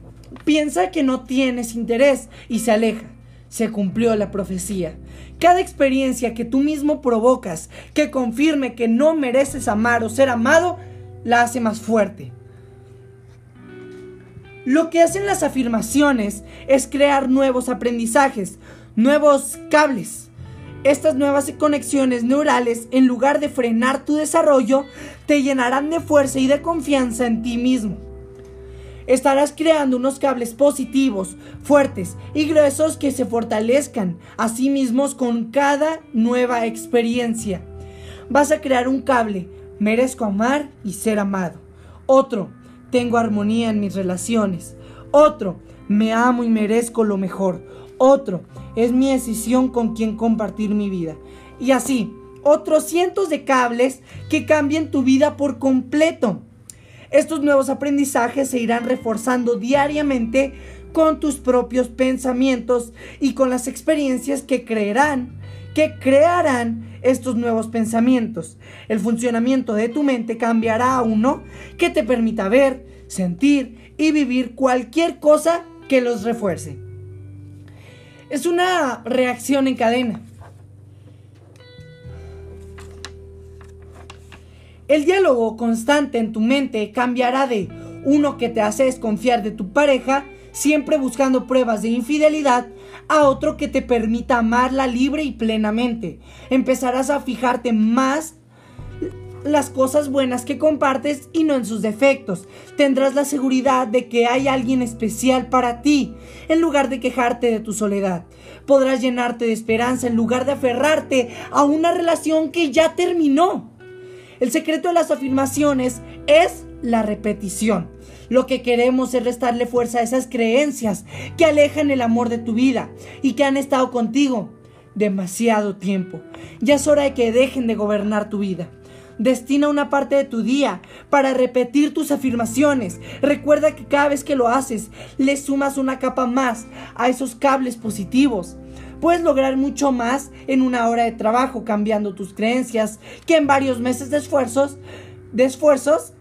piensa que no tienes interés y se aleja. Se cumplió la profecía. Cada experiencia que tú mismo provocas, que confirme que no mereces amar o ser amado, la hace más fuerte. Lo que hacen las afirmaciones es crear nuevos aprendizajes, nuevos cables. Estas nuevas conexiones neurales, en lugar de frenar tu desarrollo, te llenarán de fuerza y de confianza en ti mismo. Estarás creando unos cables positivos, fuertes y gruesos que se fortalezcan a sí mismos con cada nueva experiencia. Vas a crear un cable, merezco amar y ser amado. Otro, tengo armonía en mis relaciones. Otro, me amo y merezco lo mejor. Otro, es mi decisión con quien compartir mi vida. Y así, otros cientos de cables que cambien tu vida por completo. Estos nuevos aprendizajes se irán reforzando diariamente con tus propios pensamientos y con las experiencias que creerán, que crearán estos nuevos pensamientos. El funcionamiento de tu mente cambiará a uno que te permita ver, sentir y vivir cualquier cosa que los refuerce. Es una reacción en cadena. El diálogo constante en tu mente cambiará de uno que te hace desconfiar de tu pareja, siempre buscando pruebas de infidelidad, a otro que te permita amarla libre y plenamente. Empezarás a fijarte más las cosas buenas que compartes y no en sus defectos. Tendrás la seguridad de que hay alguien especial para ti, en lugar de quejarte de tu soledad. Podrás llenarte de esperanza en lugar de aferrarte a una relación que ya terminó. El secreto de las afirmaciones es la repetición. Lo que queremos es restarle fuerza a esas creencias que alejan el amor de tu vida y que han estado contigo demasiado tiempo. Ya es hora de que dejen de gobernar tu vida. Destina una parte de tu día para repetir tus afirmaciones. Recuerda que cada vez que lo haces, le sumas una capa más a esos cables positivos. Puedes lograr mucho más en una hora de trabajo cambiando tus creencias que en varios meses de esfuerzos, de esfuerzos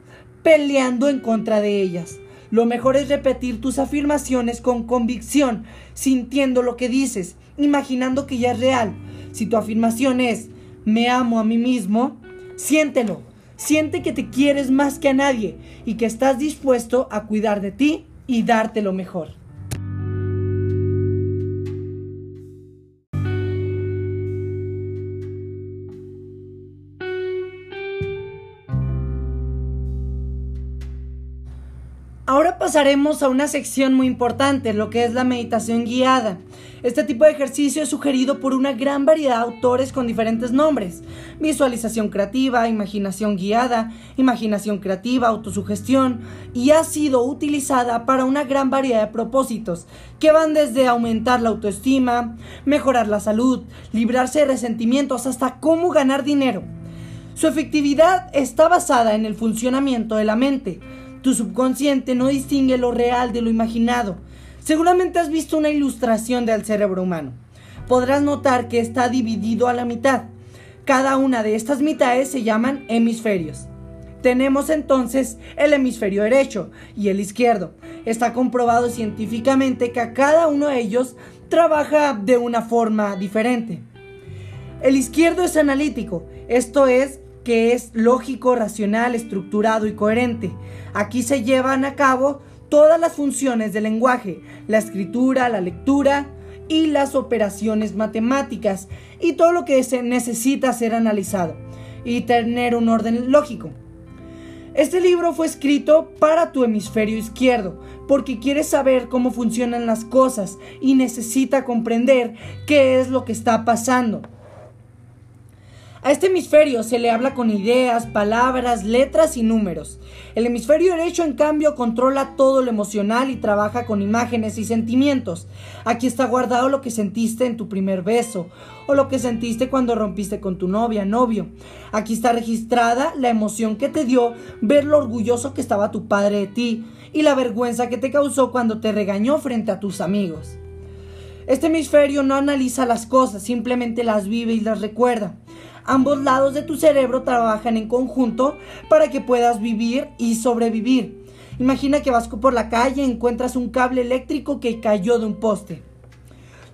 peleando en contra de ellas. Lo mejor es repetir tus afirmaciones con convicción, sintiendo lo que dices, imaginando que ya es real. Si tu afirmación es me amo a mí mismo, siéntelo. Siente que te quieres más que a nadie y que estás dispuesto a cuidar de ti y darte lo mejor. Ahora pasaremos a una sección muy importante, lo que es la meditación guiada. Este tipo de ejercicio es sugerido por una gran variedad de autores con diferentes nombres. Visualización creativa, imaginación guiada, imaginación creativa, autosugestión, y ha sido utilizada para una gran variedad de propósitos, que van desde aumentar la autoestima, mejorar la salud, librarse de resentimientos, hasta cómo ganar dinero. Su efectividad está basada en el funcionamiento de la mente, tu subconsciente no distingue lo real de lo imaginado. Seguramente has visto una ilustración del cerebro humano. Podrás notar que está dividido a la mitad. Cada una de estas mitades se llaman hemisferios. Tenemos entonces el hemisferio derecho y el izquierdo. Está comprobado científicamente que a cada uno de ellos trabaja de una forma diferente. El izquierdo es analítico, esto es que es lógico, racional, estructurado y coherente. Aquí se llevan a cabo todas las funciones del lenguaje, la escritura, la lectura y las operaciones matemáticas y todo lo que se necesita ser analizado y tener un orden lógico. Este libro fue escrito para tu hemisferio izquierdo, porque quieres saber cómo funcionan las cosas y necesita comprender qué es lo que está pasando. A este hemisferio se le habla con ideas, palabras, letras y números. El hemisferio derecho, en cambio, controla todo lo emocional y trabaja con imágenes y sentimientos. Aquí está guardado lo que sentiste en tu primer beso o lo que sentiste cuando rompiste con tu novia, novio. Aquí está registrada la emoción que te dio ver lo orgulloso que estaba tu padre de ti y la vergüenza que te causó cuando te regañó frente a tus amigos. Este hemisferio no analiza las cosas, simplemente las vive y las recuerda. Ambos lados de tu cerebro trabajan en conjunto para que puedas vivir y sobrevivir. Imagina que vas por la calle y encuentras un cable eléctrico que cayó de un poste.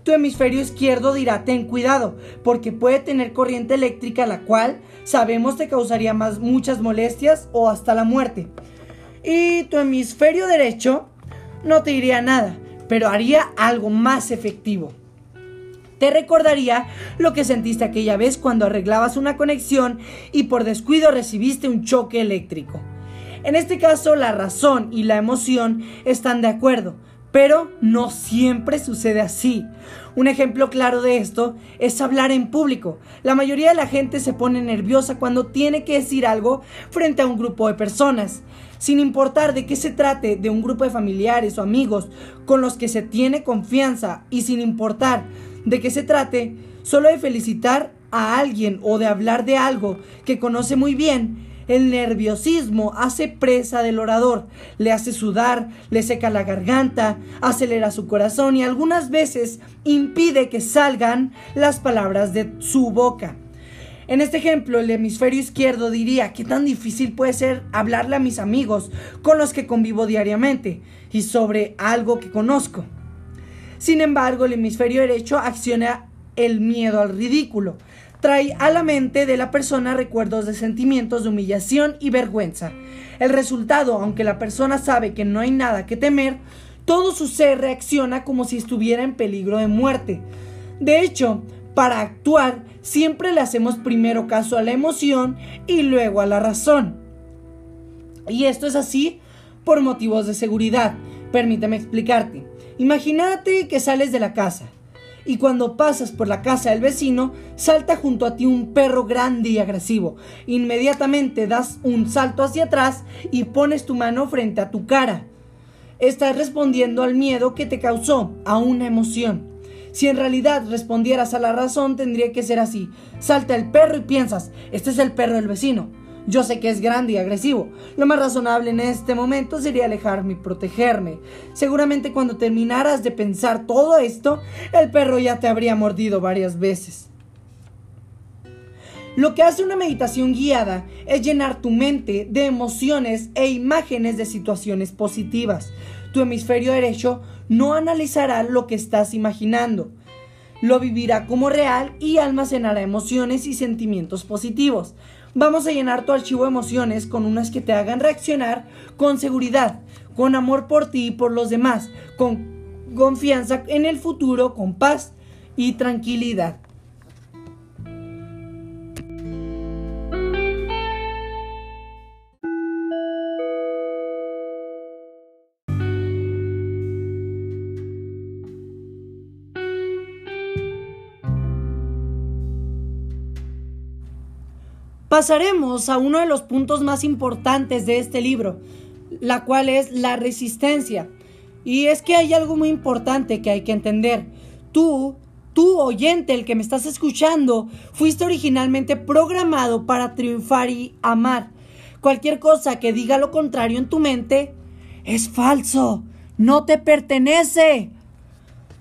tu hemisferio izquierdo dirá ten cuidado, porque puede tener corriente eléctrica la cual sabemos te causaría más, muchas molestias o hasta la muerte. Y tu hemisferio derecho no te diría nada, pero haría algo más efectivo. Te recordaría lo que sentiste aquella vez cuando arreglabas una conexión y por descuido recibiste un choque eléctrico. En este caso, la razón y la emoción están de acuerdo, pero no siempre sucede así. Un ejemplo claro de esto es hablar en público. La mayoría de la gente se pone nerviosa cuando tiene que decir algo frente a un grupo de personas. Sin importar de qué se trate, de un grupo de familiares o amigos con los que se tiene confianza y sin importar de qué se trate, solo de felicitar a alguien o de hablar de algo que conoce muy bien, el nerviosismo hace presa del orador, le hace sudar, le seca la garganta, acelera su corazón y algunas veces impide que salgan las palabras de su boca. En este ejemplo, el hemisferio izquierdo diría, ¿qué tan difícil puede ser hablarle a mis amigos con los que convivo diariamente y sobre algo que conozco? Sin embargo, el hemisferio derecho acciona el miedo al ridículo. Trae a la mente de la persona recuerdos de sentimientos de humillación y vergüenza. El resultado, aunque la persona sabe que no hay nada que temer, todo su ser reacciona como si estuviera en peligro de muerte. De hecho, para actuar siempre le hacemos primero caso a la emoción y luego a la razón. Y esto es así por motivos de seguridad. Permíteme explicarte. Imagínate que sales de la casa y cuando pasas por la casa del vecino salta junto a ti un perro grande y agresivo. Inmediatamente das un salto hacia atrás y pones tu mano frente a tu cara. Estás respondiendo al miedo que te causó, a una emoción. Si en realidad respondieras a la razón, tendría que ser así. Salta el perro y piensas, este es el perro del vecino. Yo sé que es grande y agresivo. Lo más razonable en este momento sería alejarme y protegerme. Seguramente cuando terminaras de pensar todo esto, el perro ya te habría mordido varias veces. Lo que hace una meditación guiada es llenar tu mente de emociones e imágenes de situaciones positivas. Tu hemisferio derecho no analizará lo que estás imaginando. Lo vivirá como real y almacenará emociones y sentimientos positivos. Vamos a llenar tu archivo de emociones con unas que te hagan reaccionar con seguridad, con amor por ti y por los demás, con confianza en el futuro, con paz y tranquilidad. Pasaremos a uno de los puntos más importantes de este libro, la cual es la resistencia. Y es que hay algo muy importante que hay que entender. Tú, tú oyente, el que me estás escuchando, fuiste originalmente programado para triunfar y amar. Cualquier cosa que diga lo contrario en tu mente es falso, no te pertenece.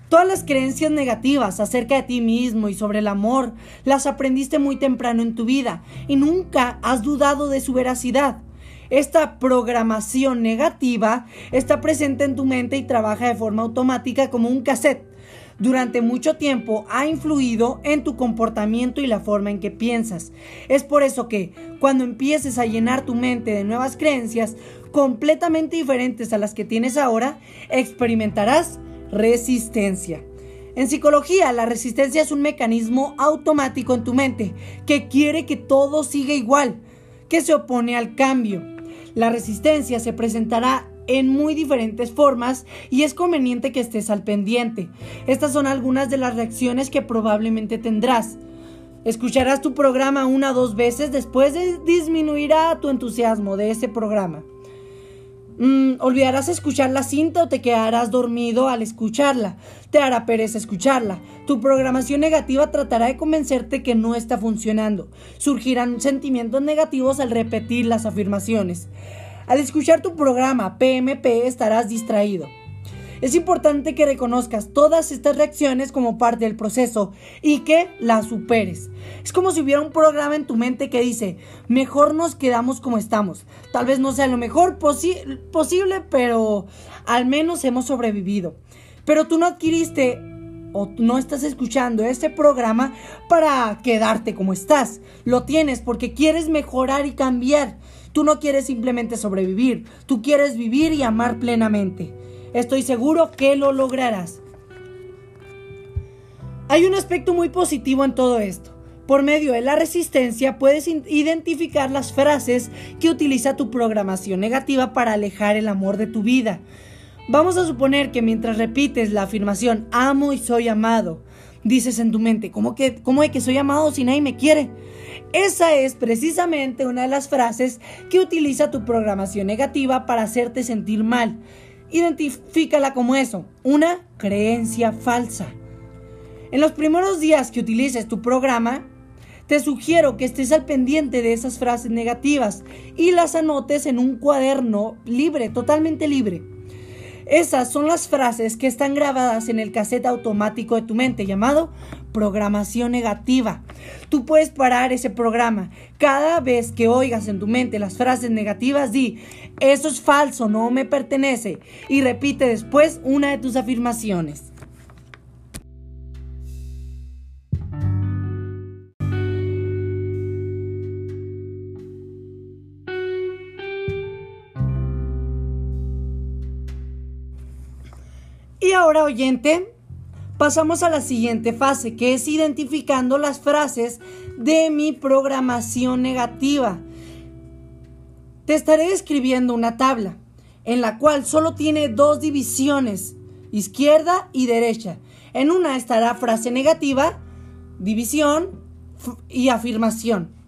Todas las creencias negativas acerca de ti mismo y sobre el amor las aprendiste muy temprano en tu vida y nunca has dudado de su veracidad. Esta programación negativa está presente en tu mente y trabaja de forma automática como un cassette. Durante mucho tiempo ha influido en tu comportamiento y la forma en que piensas. Es por eso que cuando empieces a llenar tu mente de nuevas creencias completamente diferentes a las que tienes ahora, experimentarás resistencia. En psicología, la resistencia es un mecanismo automático en tu mente que quiere que todo siga igual, que se opone al cambio. La resistencia se presentará en muy diferentes formas y es conveniente que estés al pendiente. Estas son algunas de las reacciones que probablemente tendrás. Escucharás tu programa una o dos veces, después disminuirá tu entusiasmo de ese programa. Mm, olvidarás escuchar la cinta o te quedarás dormido al escucharla. Te hará pereza escucharla. Tu programación negativa tratará de convencerte que no está funcionando. Surgirán sentimientos negativos al repetir las afirmaciones. Al escuchar tu programa PMP estarás distraído. Es importante que reconozcas todas estas reacciones como parte del proceso y que las superes. Es como si hubiera un programa en tu mente que dice, mejor nos quedamos como estamos. Tal vez no sea lo mejor posible, pero al menos hemos sobrevivido. Pero tú no adquiriste o no estás escuchando este programa para quedarte como estás. Lo tienes porque quieres mejorar y cambiar. Tú no quieres simplemente sobrevivir, tú quieres vivir y amar plenamente. Estoy seguro que lo lograrás. Hay un aspecto muy positivo en todo esto. Por medio de la resistencia puedes identificar las frases que utiliza tu programación negativa para alejar el amor de tu vida. Vamos a suponer que mientras repites la afirmación amo y soy amado, dices en tu mente, ¿cómo, de que soy amado si nadie me quiere? Esa es precisamente una de las frases que utiliza tu programación negativa para hacerte sentir mal. Identifícala como eso, una creencia falsa. En los primeros días que utilices tu programa, te sugiero que estés al pendiente de esas frases negativas y las anotes en un cuaderno libre, totalmente libre. Esas son las frases que están grabadas en el cassette automático de tu mente llamado programación negativa. Tú puedes parar ese programa. Cada vez que oigas en tu mente las frases negativas, di, eso es falso, no me pertenece. Y repite después una de tus afirmaciones. Ahora, oyente, pasamos a la siguiente fase, que es identificando las frases de mi programación negativa. Te estaré escribiendo una tabla en la cual solo tiene dos divisiones, izquierda y derecha. En una estará frase negativa, división y afirmación.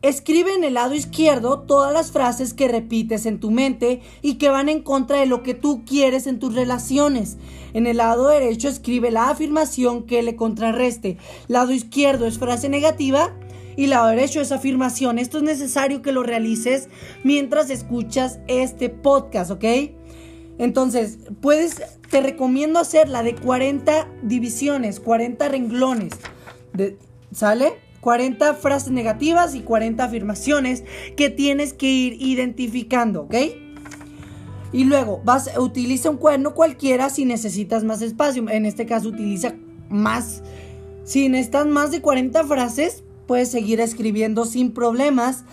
Escribe en el lado izquierdo todas las frases que repites en tu mente y que van en contra de lo que tú quieres en tus relaciones. En el lado derecho escribe la afirmación que le contrarreste. Lado izquierdo es frase negativa y lado derecho es afirmación. Esto es necesario que lo realices mientras escuchas este podcast, ¿ok? Entonces, puedes, te recomiendo hacer la de 40 divisiones, 40 renglones. ¿Sale? 40 frases negativas y 40 afirmaciones que tienes que ir identificando, ¿ok? Y luego, vas, utiliza un cuaderno cualquiera si necesitas más espacio. En este caso, utiliza más. Si necesitas más de 40 frases, puedes seguir escribiendo sin problemas.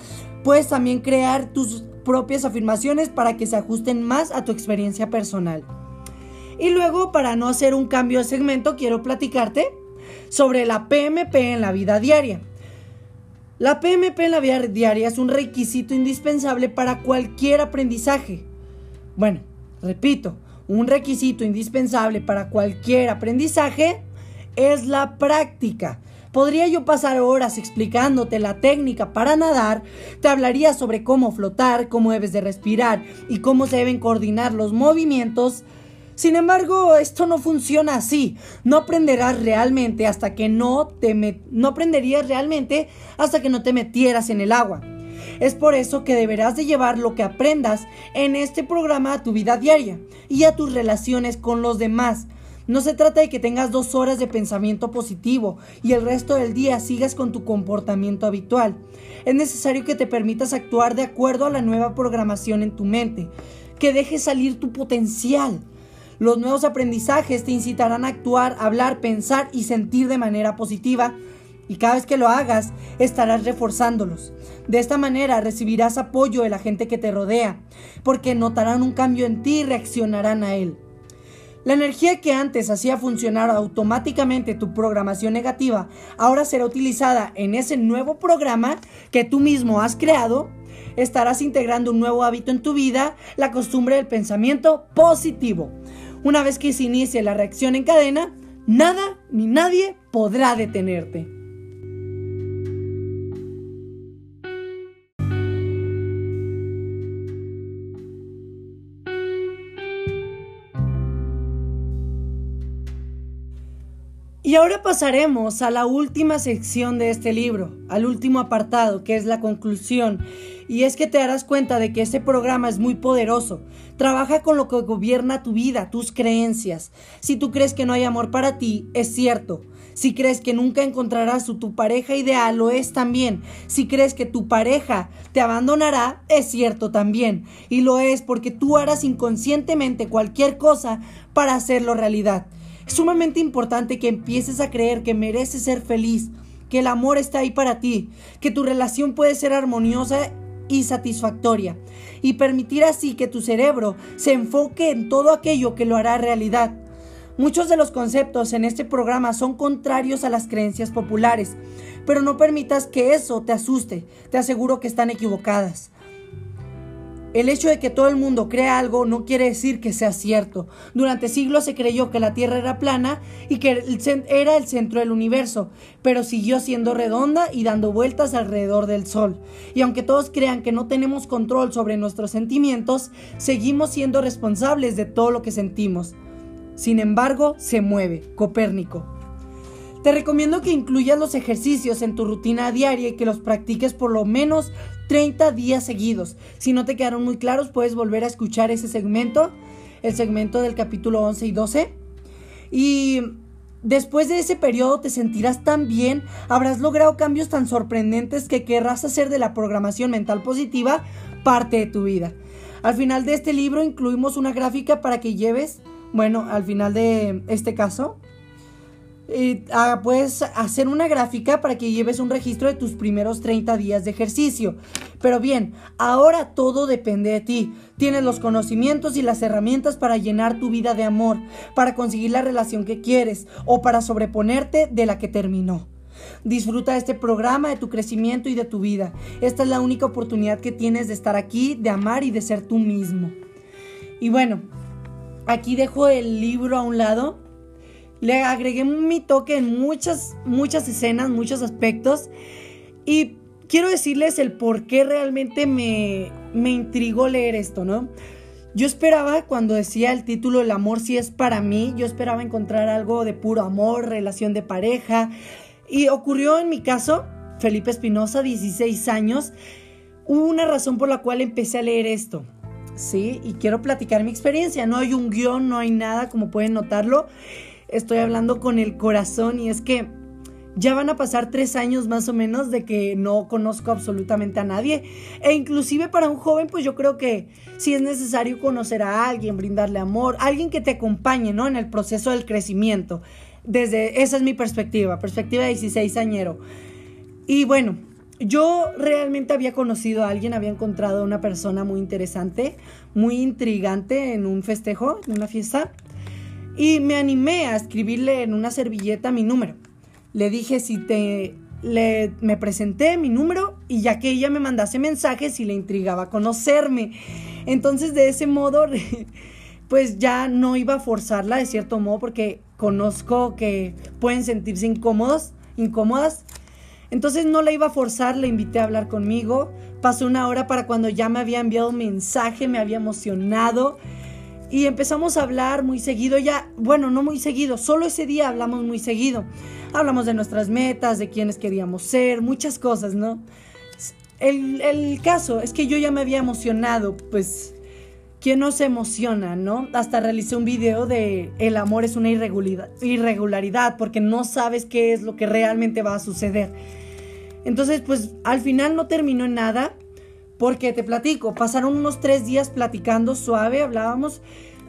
Puedes también crear tus propias afirmaciones para que se ajusten más a tu experiencia personal. Y luego, para no hacer un cambio de segmento, quiero platicarte sobre la PMP en la vida diaria. La PMP en la vida diaria es un requisito indispensable para cualquier aprendizaje. Bueno, repito, un requisito indispensable para cualquier aprendizaje es la práctica. Podría yo pasar horas explicándote la técnica para nadar, te hablaría sobre cómo flotar, cómo debes de respirar y cómo se deben coordinar los movimientos, sin embargo, esto no funciona así. No aprenderás realmente hasta que no te no aprenderías realmente hasta que no te metieras en el agua. Es por eso que deberás de llevar lo que aprendas en este programa a tu vida diaria y a tus relaciones con los demás. No se trata de que tengas dos horas de pensamiento positivo y el resto del día sigas con tu comportamiento habitual. Es necesario que te permitas actuar de acuerdo a la nueva programación en tu mente, que dejes salir tu potencial los nuevos aprendizajes te incitarán a actuar, hablar, pensar y sentir de manera positiva y cada vez que lo hagas estarás reforzándolos. De esta manera recibirás apoyo de la gente que te rodea, porque notarán un cambio en ti y reaccionarán a él. La energía que antes hacía funcionar automáticamente tu programación negativa ahora será utilizada en ese nuevo programa que tú mismo has creado. Estarás integrando un nuevo hábito en tu vida, la costumbre del pensamiento positivo. Una vez que se inicie la reacción en cadena, nada ni nadie podrá detenerte. Y ahora pasaremos a la última sección de este libro, al último apartado, que es la conclusión. Y es que te darás cuenta de que este programa es muy poderoso. Trabaja con lo que gobierna tu vida, tus creencias. Si tú crees que no hay amor para ti, es cierto. Si crees que nunca encontrarás tu pareja ideal, lo es también. Si crees que tu pareja te abandonará, es cierto también. Y lo es porque tú harás inconscientemente cualquier cosa para hacerlo realidad. Es sumamente importante que empieces a creer que mereces ser feliz, que el amor está ahí para ti, que tu relación puede ser armoniosa y satisfactoria, y permitir así que tu cerebro se enfoque en todo aquello que lo hará realidad. Muchos de los conceptos en este programa son contrarios a las creencias populares, pero no permitas que eso te asuste, te aseguro que están equivocadas. El hecho de que todo el mundo crea algo no quiere decir que sea cierto. Durante siglos se creyó que la Tierra era plana y que era el centro del universo, pero siguió siendo redonda y dando vueltas alrededor del Sol. Y aunque todos crean que no tenemos control sobre nuestros sentimientos, seguimos siendo responsables de todo lo que sentimos. Sin embargo, se mueve. Copérnico. Te recomiendo que incluyas los ejercicios en tu rutina diaria y que los practiques por lo menos 30 días seguidos. Si no te quedaron muy claros, puedes volver a escuchar ese segmento, el segmento del capítulo 11 y 12. Y después de ese periodo te sentirás tan bien, habrás logrado cambios tan sorprendentes que querrás hacer de la programación mental positiva parte de tu vida. Al final de este libro incluimos una gráfica para que lleves bueno, al final de este caso, ah, puedes hacer una gráfica para que lleves un registro de tus primeros 30 días de ejercicio. Pero bien, ahora todo depende de ti. Tienes los conocimientos y las herramientas para llenar tu vida de amor, para conseguir la relación que quieres o para sobreponerte de la que terminó. Disfruta de este programa, de tu crecimiento y de tu vida. Esta es la única oportunidad que tienes de estar aquí, de amar y de ser tú mismo. Y bueno, Aquí dejo el libro a un lado. Le agregué mi toque en muchas, muchas escenas, muchos aspectos. Y quiero decirles el por qué realmente me, me intrigó leer esto, ¿no? Yo esperaba, cuando decía el título El amor si es para mí, yo esperaba encontrar algo de puro amor, relación de pareja. Y ocurrió en mi caso, Felipe Espinosa, 16 años, hubo una razón por la cual empecé a leer esto. ¿sí? Y quiero platicar mi experiencia. No hay un guion, no hay nada, como pueden notarlo. Estoy hablando con el corazón y es que ya van a pasar tres años más o menos de que no conozco absolutamente a nadie. E inclusive para un joven, pues yo creo que si es necesario conocer a alguien, brindarle amor, alguien que te acompañe, ¿no? En el proceso del crecimiento. Desde, esa es mi perspectiva, perspectiva de 16 añero. Y bueno, yo realmente había conocido a alguien, había encontrado a una persona muy interesante, muy intrigante en un festejo, en una fiesta, y me animé a escribirle en una servilleta mi número. Le dije si te le, me presenté mi número y ya que ella me mandase mensajes y le intrigaba conocerme. Entonces de ese modo pues ya no iba a forzarla de cierto modo porque conozco que pueden sentirse incómodos, incómodas entonces no la iba a forzar, la invité a hablar conmigo. Pasó una hora para cuando ya me había enviado un mensaje, me había emocionado. Y empezamos a hablar muy seguido, ya, bueno, no muy seguido, solo ese día hablamos muy seguido. Hablamos de nuestras metas, de quiénes queríamos ser, muchas cosas, ¿no? El, el caso es que yo ya me había emocionado, pues ¿Quién no se emociona, no? Hasta realicé un video de el amor es una irregularidad, irregularidad porque no sabes qué es lo que realmente va a suceder. Entonces, pues al final no terminó en nada porque te platico, pasaron unos tres días platicando suave, hablábamos,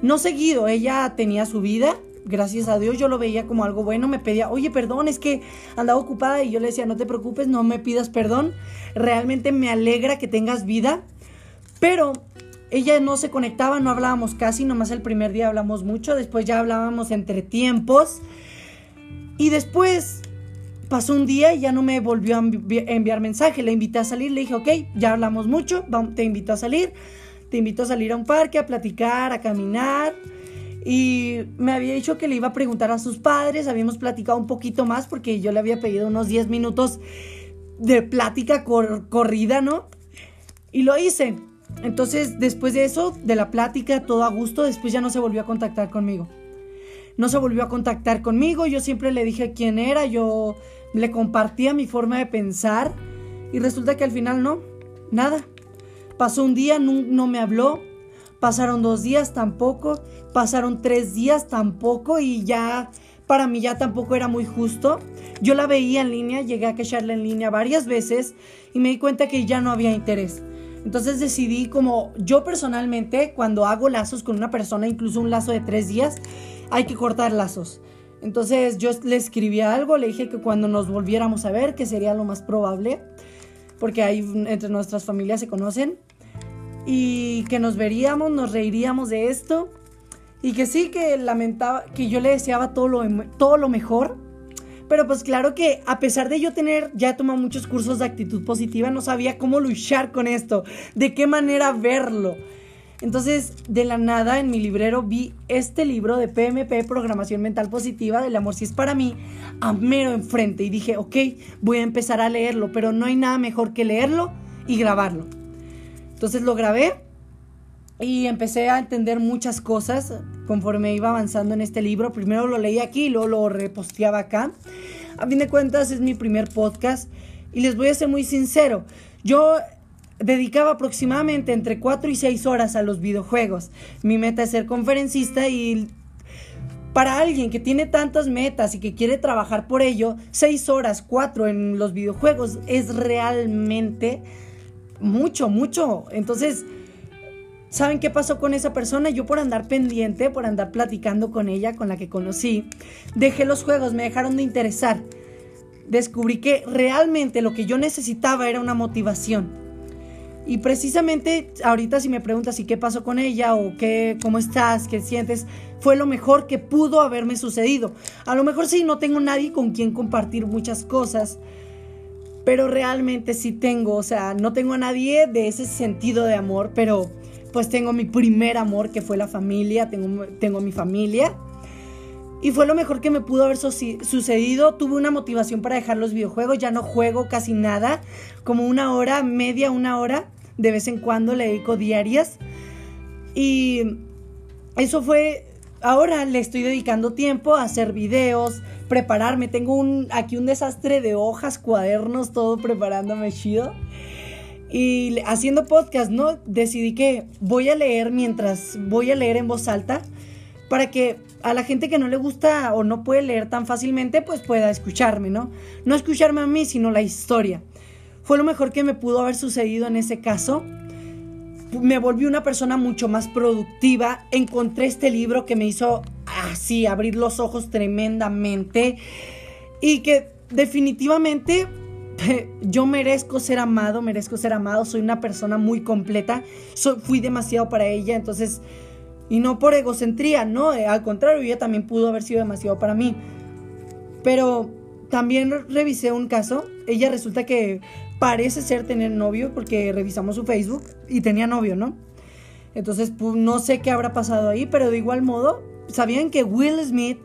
no seguido, ella tenía su vida, gracias a Dios yo lo veía como algo bueno, me pedía, oye, perdón, es que andaba ocupada y yo le decía, no te preocupes, no me pidas perdón, realmente me alegra que tengas vida, pero ella no se conectaba, no hablábamos casi, nomás el primer día hablamos mucho, después ya hablábamos entre tiempos. Y después pasó un día y ya no me volvió a enviar mensaje, le invité a salir, le dije, ok, ya hablamos mucho, te invito a salir, te invito a salir a un parque, a platicar, a caminar. Y me había dicho que le iba a preguntar a sus padres, habíamos platicado un poquito más porque yo le había pedido unos 10 minutos de plática corrida, ¿no? Y lo hice. Entonces, después de eso, de la plática, todo a gusto, después ya no se volvió a contactar conmigo. No se volvió a contactar conmigo, yo siempre le dije quién era, yo le compartía mi forma de pensar y resulta que al final no, nada. Pasó un día, no, no me habló, pasaron dos días tampoco, pasaron tres días tampoco y ya para mí ya tampoco era muy justo. Yo la veía en línea, llegué a quecharla en línea varias veces y me di cuenta que ya no había interés. Entonces decidí como yo personalmente cuando hago lazos con una persona, incluso un lazo de tres días, hay que cortar lazos. Entonces yo le escribí algo, le dije que cuando nos volviéramos a ver, que sería lo más probable, porque ahí entre nuestras familias se conocen, y que nos veríamos, nos reiríamos de esto, y que sí, que lamentaba, que yo le deseaba todo lo, todo lo mejor, pero pues claro que a pesar de yo tener, ya tomado muchos cursos de actitud positiva, no sabía cómo luchar con esto, de qué manera verlo. Entonces, de la nada, en mi librero vi este libro de PMP, Programación Mental Positiva, del amor si es para mí, a mero enfrente. Y dije, ok, voy a empezar a leerlo, pero no hay nada mejor que leerlo y grabarlo. Entonces lo grabé y empecé a entender muchas cosas conforme iba avanzando en este libro. Primero lo leí aquí y luego lo reposteaba acá. A fin de cuentas es mi primer podcast y les voy a ser muy sincero. Yo dedicaba aproximadamente entre 4 y 6 horas a los videojuegos. Mi meta es ser conferencista y para alguien que tiene tantas metas y que quiere trabajar por ello, 6 horas, 4 en los videojuegos es realmente mucho, mucho. Entonces, ¿saben qué pasó con esa persona? Yo por andar pendiente, por andar platicando con ella, con la que conocí, dejé los juegos, me dejaron de interesar. Descubrí que realmente lo que yo necesitaba era una motivación y precisamente ahorita si me preguntas, ¿y qué pasó con ella? o qué, cómo estás, qué sientes, fue lo mejor que pudo haberme sucedido. A lo mejor sí, no tengo nadie con quien compartir muchas cosas, pero realmente sí tengo, o sea, no tengo a nadie de ese sentido de amor, pero pues tengo mi primer amor que fue la familia, tengo, tengo mi familia. Y fue lo mejor que me pudo haber sucedido. Tuve una motivación para dejar los videojuegos. Ya no juego casi nada. Como una hora, media, una hora de vez en cuando le dedico diarias. Y eso fue, ahora le estoy dedicando tiempo a hacer videos, prepararme. Tengo un, aquí un desastre de hojas, cuadernos, todo preparándome chido. Y haciendo podcast, ¿no? Decidí que voy a leer mientras voy a leer en voz alta para que a la gente que no le gusta o no puede leer tan fácilmente, pues pueda escucharme, ¿no? No escucharme a mí, sino la historia. Fue lo mejor que me pudo haber sucedido en ese caso. Me volví una persona mucho más productiva. Encontré este libro que me hizo así abrir los ojos tremendamente. Y que definitivamente yo merezco ser amado, merezco ser amado. Soy una persona muy completa. fui demasiado para ella. Entonces, y no por egocentría, no. Eh, al contrario, ella también pudo haber sido demasiado para mí. Pero también revisé un caso. Ella resulta que parece ser tener novio porque revisamos su Facebook y tenía novio, ¿no? Entonces, pues, no sé qué habrá pasado ahí, pero de igual modo, ¿sabían que Will Smith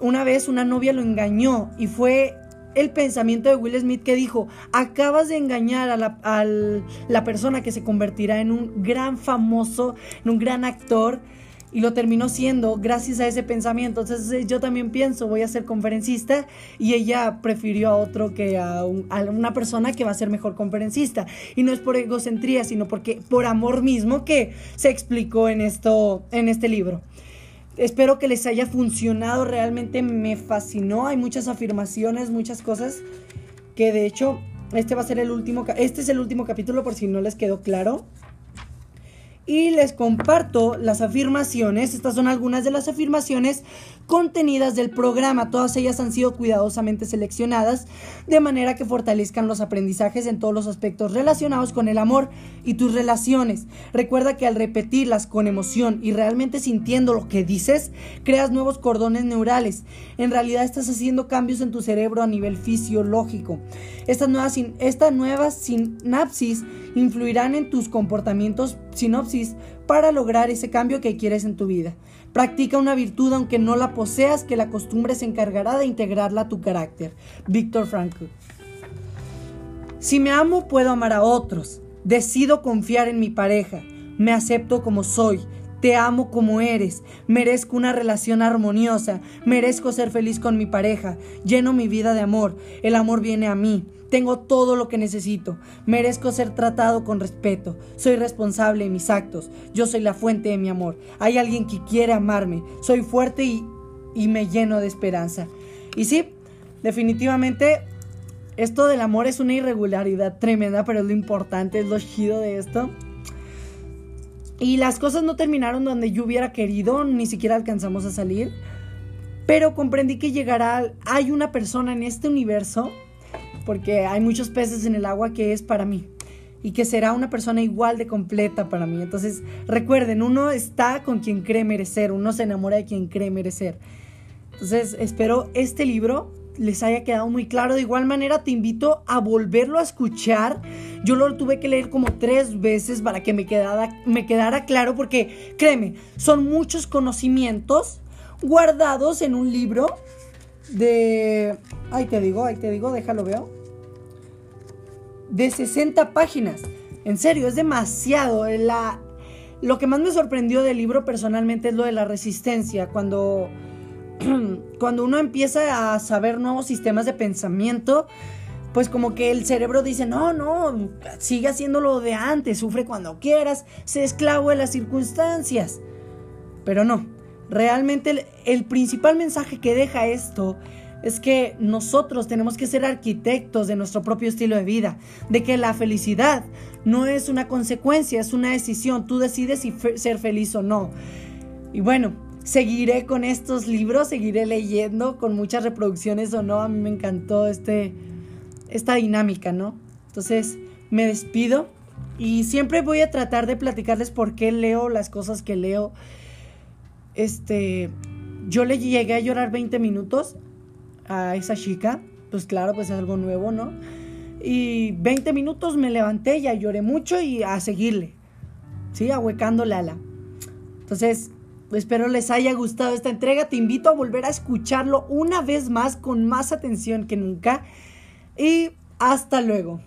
una vez una novia lo engañó y fue el pensamiento de Will Smith que dijo, acabas de engañar a la, a la persona que se convertirá en un gran famoso, en un gran actor y lo terminó siendo gracias a ese pensamiento. Entonces eh, yo también pienso, voy a ser conferencista y ella prefirió a otro que a, una persona que va a ser mejor conferencista. Y no es por egocentría, sino porque por amor mismo que se explicó en, esto, en este libro. Espero que les haya funcionado, realmente me fascinó, hay muchas afirmaciones, muchas cosas que de hecho este va a ser el último, este es el último capítulo por si no les quedó claro y les comparto las afirmaciones. Estas son algunas de las afirmaciones contenidas del programa. Todas ellas han sido cuidadosamente seleccionadas de manera que fortalezcan los aprendizajes en todos los aspectos relacionados con el amor y tus relaciones. Recuerda que al repetirlas con emoción y realmente sintiendo lo que dices, creas nuevos cordones neurales. En realidad estás haciendo cambios en tu cerebro a nivel fisiológico. Estas nuevas, estas nuevas sinapsis influirán en tus comportamientos sinopsis para lograr ese cambio que quieres en tu vida. Practica una virtud aunque no la poseas, que la costumbre se encargará de integrarla a tu carácter. Víctor Frankl. Si me amo, puedo amar a otros. Decido confiar en mi pareja. Me acepto como soy. Te amo como eres. Merezco una relación armoniosa. Merezco ser feliz con mi pareja. Lleno mi vida de amor. El amor viene a mí. Tengo todo lo que necesito. Merezco ser tratado con respeto. Soy responsable de mis actos. Yo soy la fuente de mi amor. Hay alguien que quiere amarme. Soy fuerte y, y me lleno de esperanza. Y sí, definitivamente esto del amor es una irregularidad tremenda, pero es lo importante, es lo chido de esto. Y las cosas no terminaron donde yo hubiera querido, ni siquiera alcanzamos a salir. Pero comprendí que llegará, hay una persona en este universo, porque hay muchos peces en el agua que es para mí. Y que será una persona igual de completa para mí. Entonces, recuerden, uno está con quien cree merecer, uno se enamora de quien cree merecer. Entonces, espero este libro les haya quedado muy claro. De igual manera, te invito a volverlo a escuchar. Yo lo tuve que leer como tres veces para que me quedara, me quedara claro, porque créeme, son muchos conocimientos guardados en un libro de... Ahí te digo, ahí te digo, déjalo veo. De 60 páginas. En serio, es demasiado. La, lo que más me sorprendió del libro personalmente es lo de la resistencia. Cuando cuando uno empieza a saber nuevos sistemas de pensamiento, pues como que el cerebro dice, no, no, sigue haciéndolo de antes, sufre cuando quieras, se esclavo de las circunstancias. Pero no, realmente el, principal mensaje que deja esto es que nosotros tenemos que ser arquitectos de nuestro propio estilo de vida, de que la felicidad no es una consecuencia, es una decisión, tú decides si ser feliz o no. Y bueno, seguiré con estos libros, seguiré leyendo con muchas reproducciones o no. A mí me encantó este, esta dinámica, ¿no? Entonces me despido y siempre voy a tratar de platicarles por qué leo las cosas que leo. Este, yo le llegué a llorar 20 minutos a esa chica, pues claro, pues es algo nuevo, ¿no? Y 20 minutos me levanté, ya lloré mucho y a seguirle, ¿sí? Ahuecando ala. Entonces, Espero les haya gustado esta entrega. Te invito a volver a escucharlo una vez más con más atención que nunca. Y hasta luego.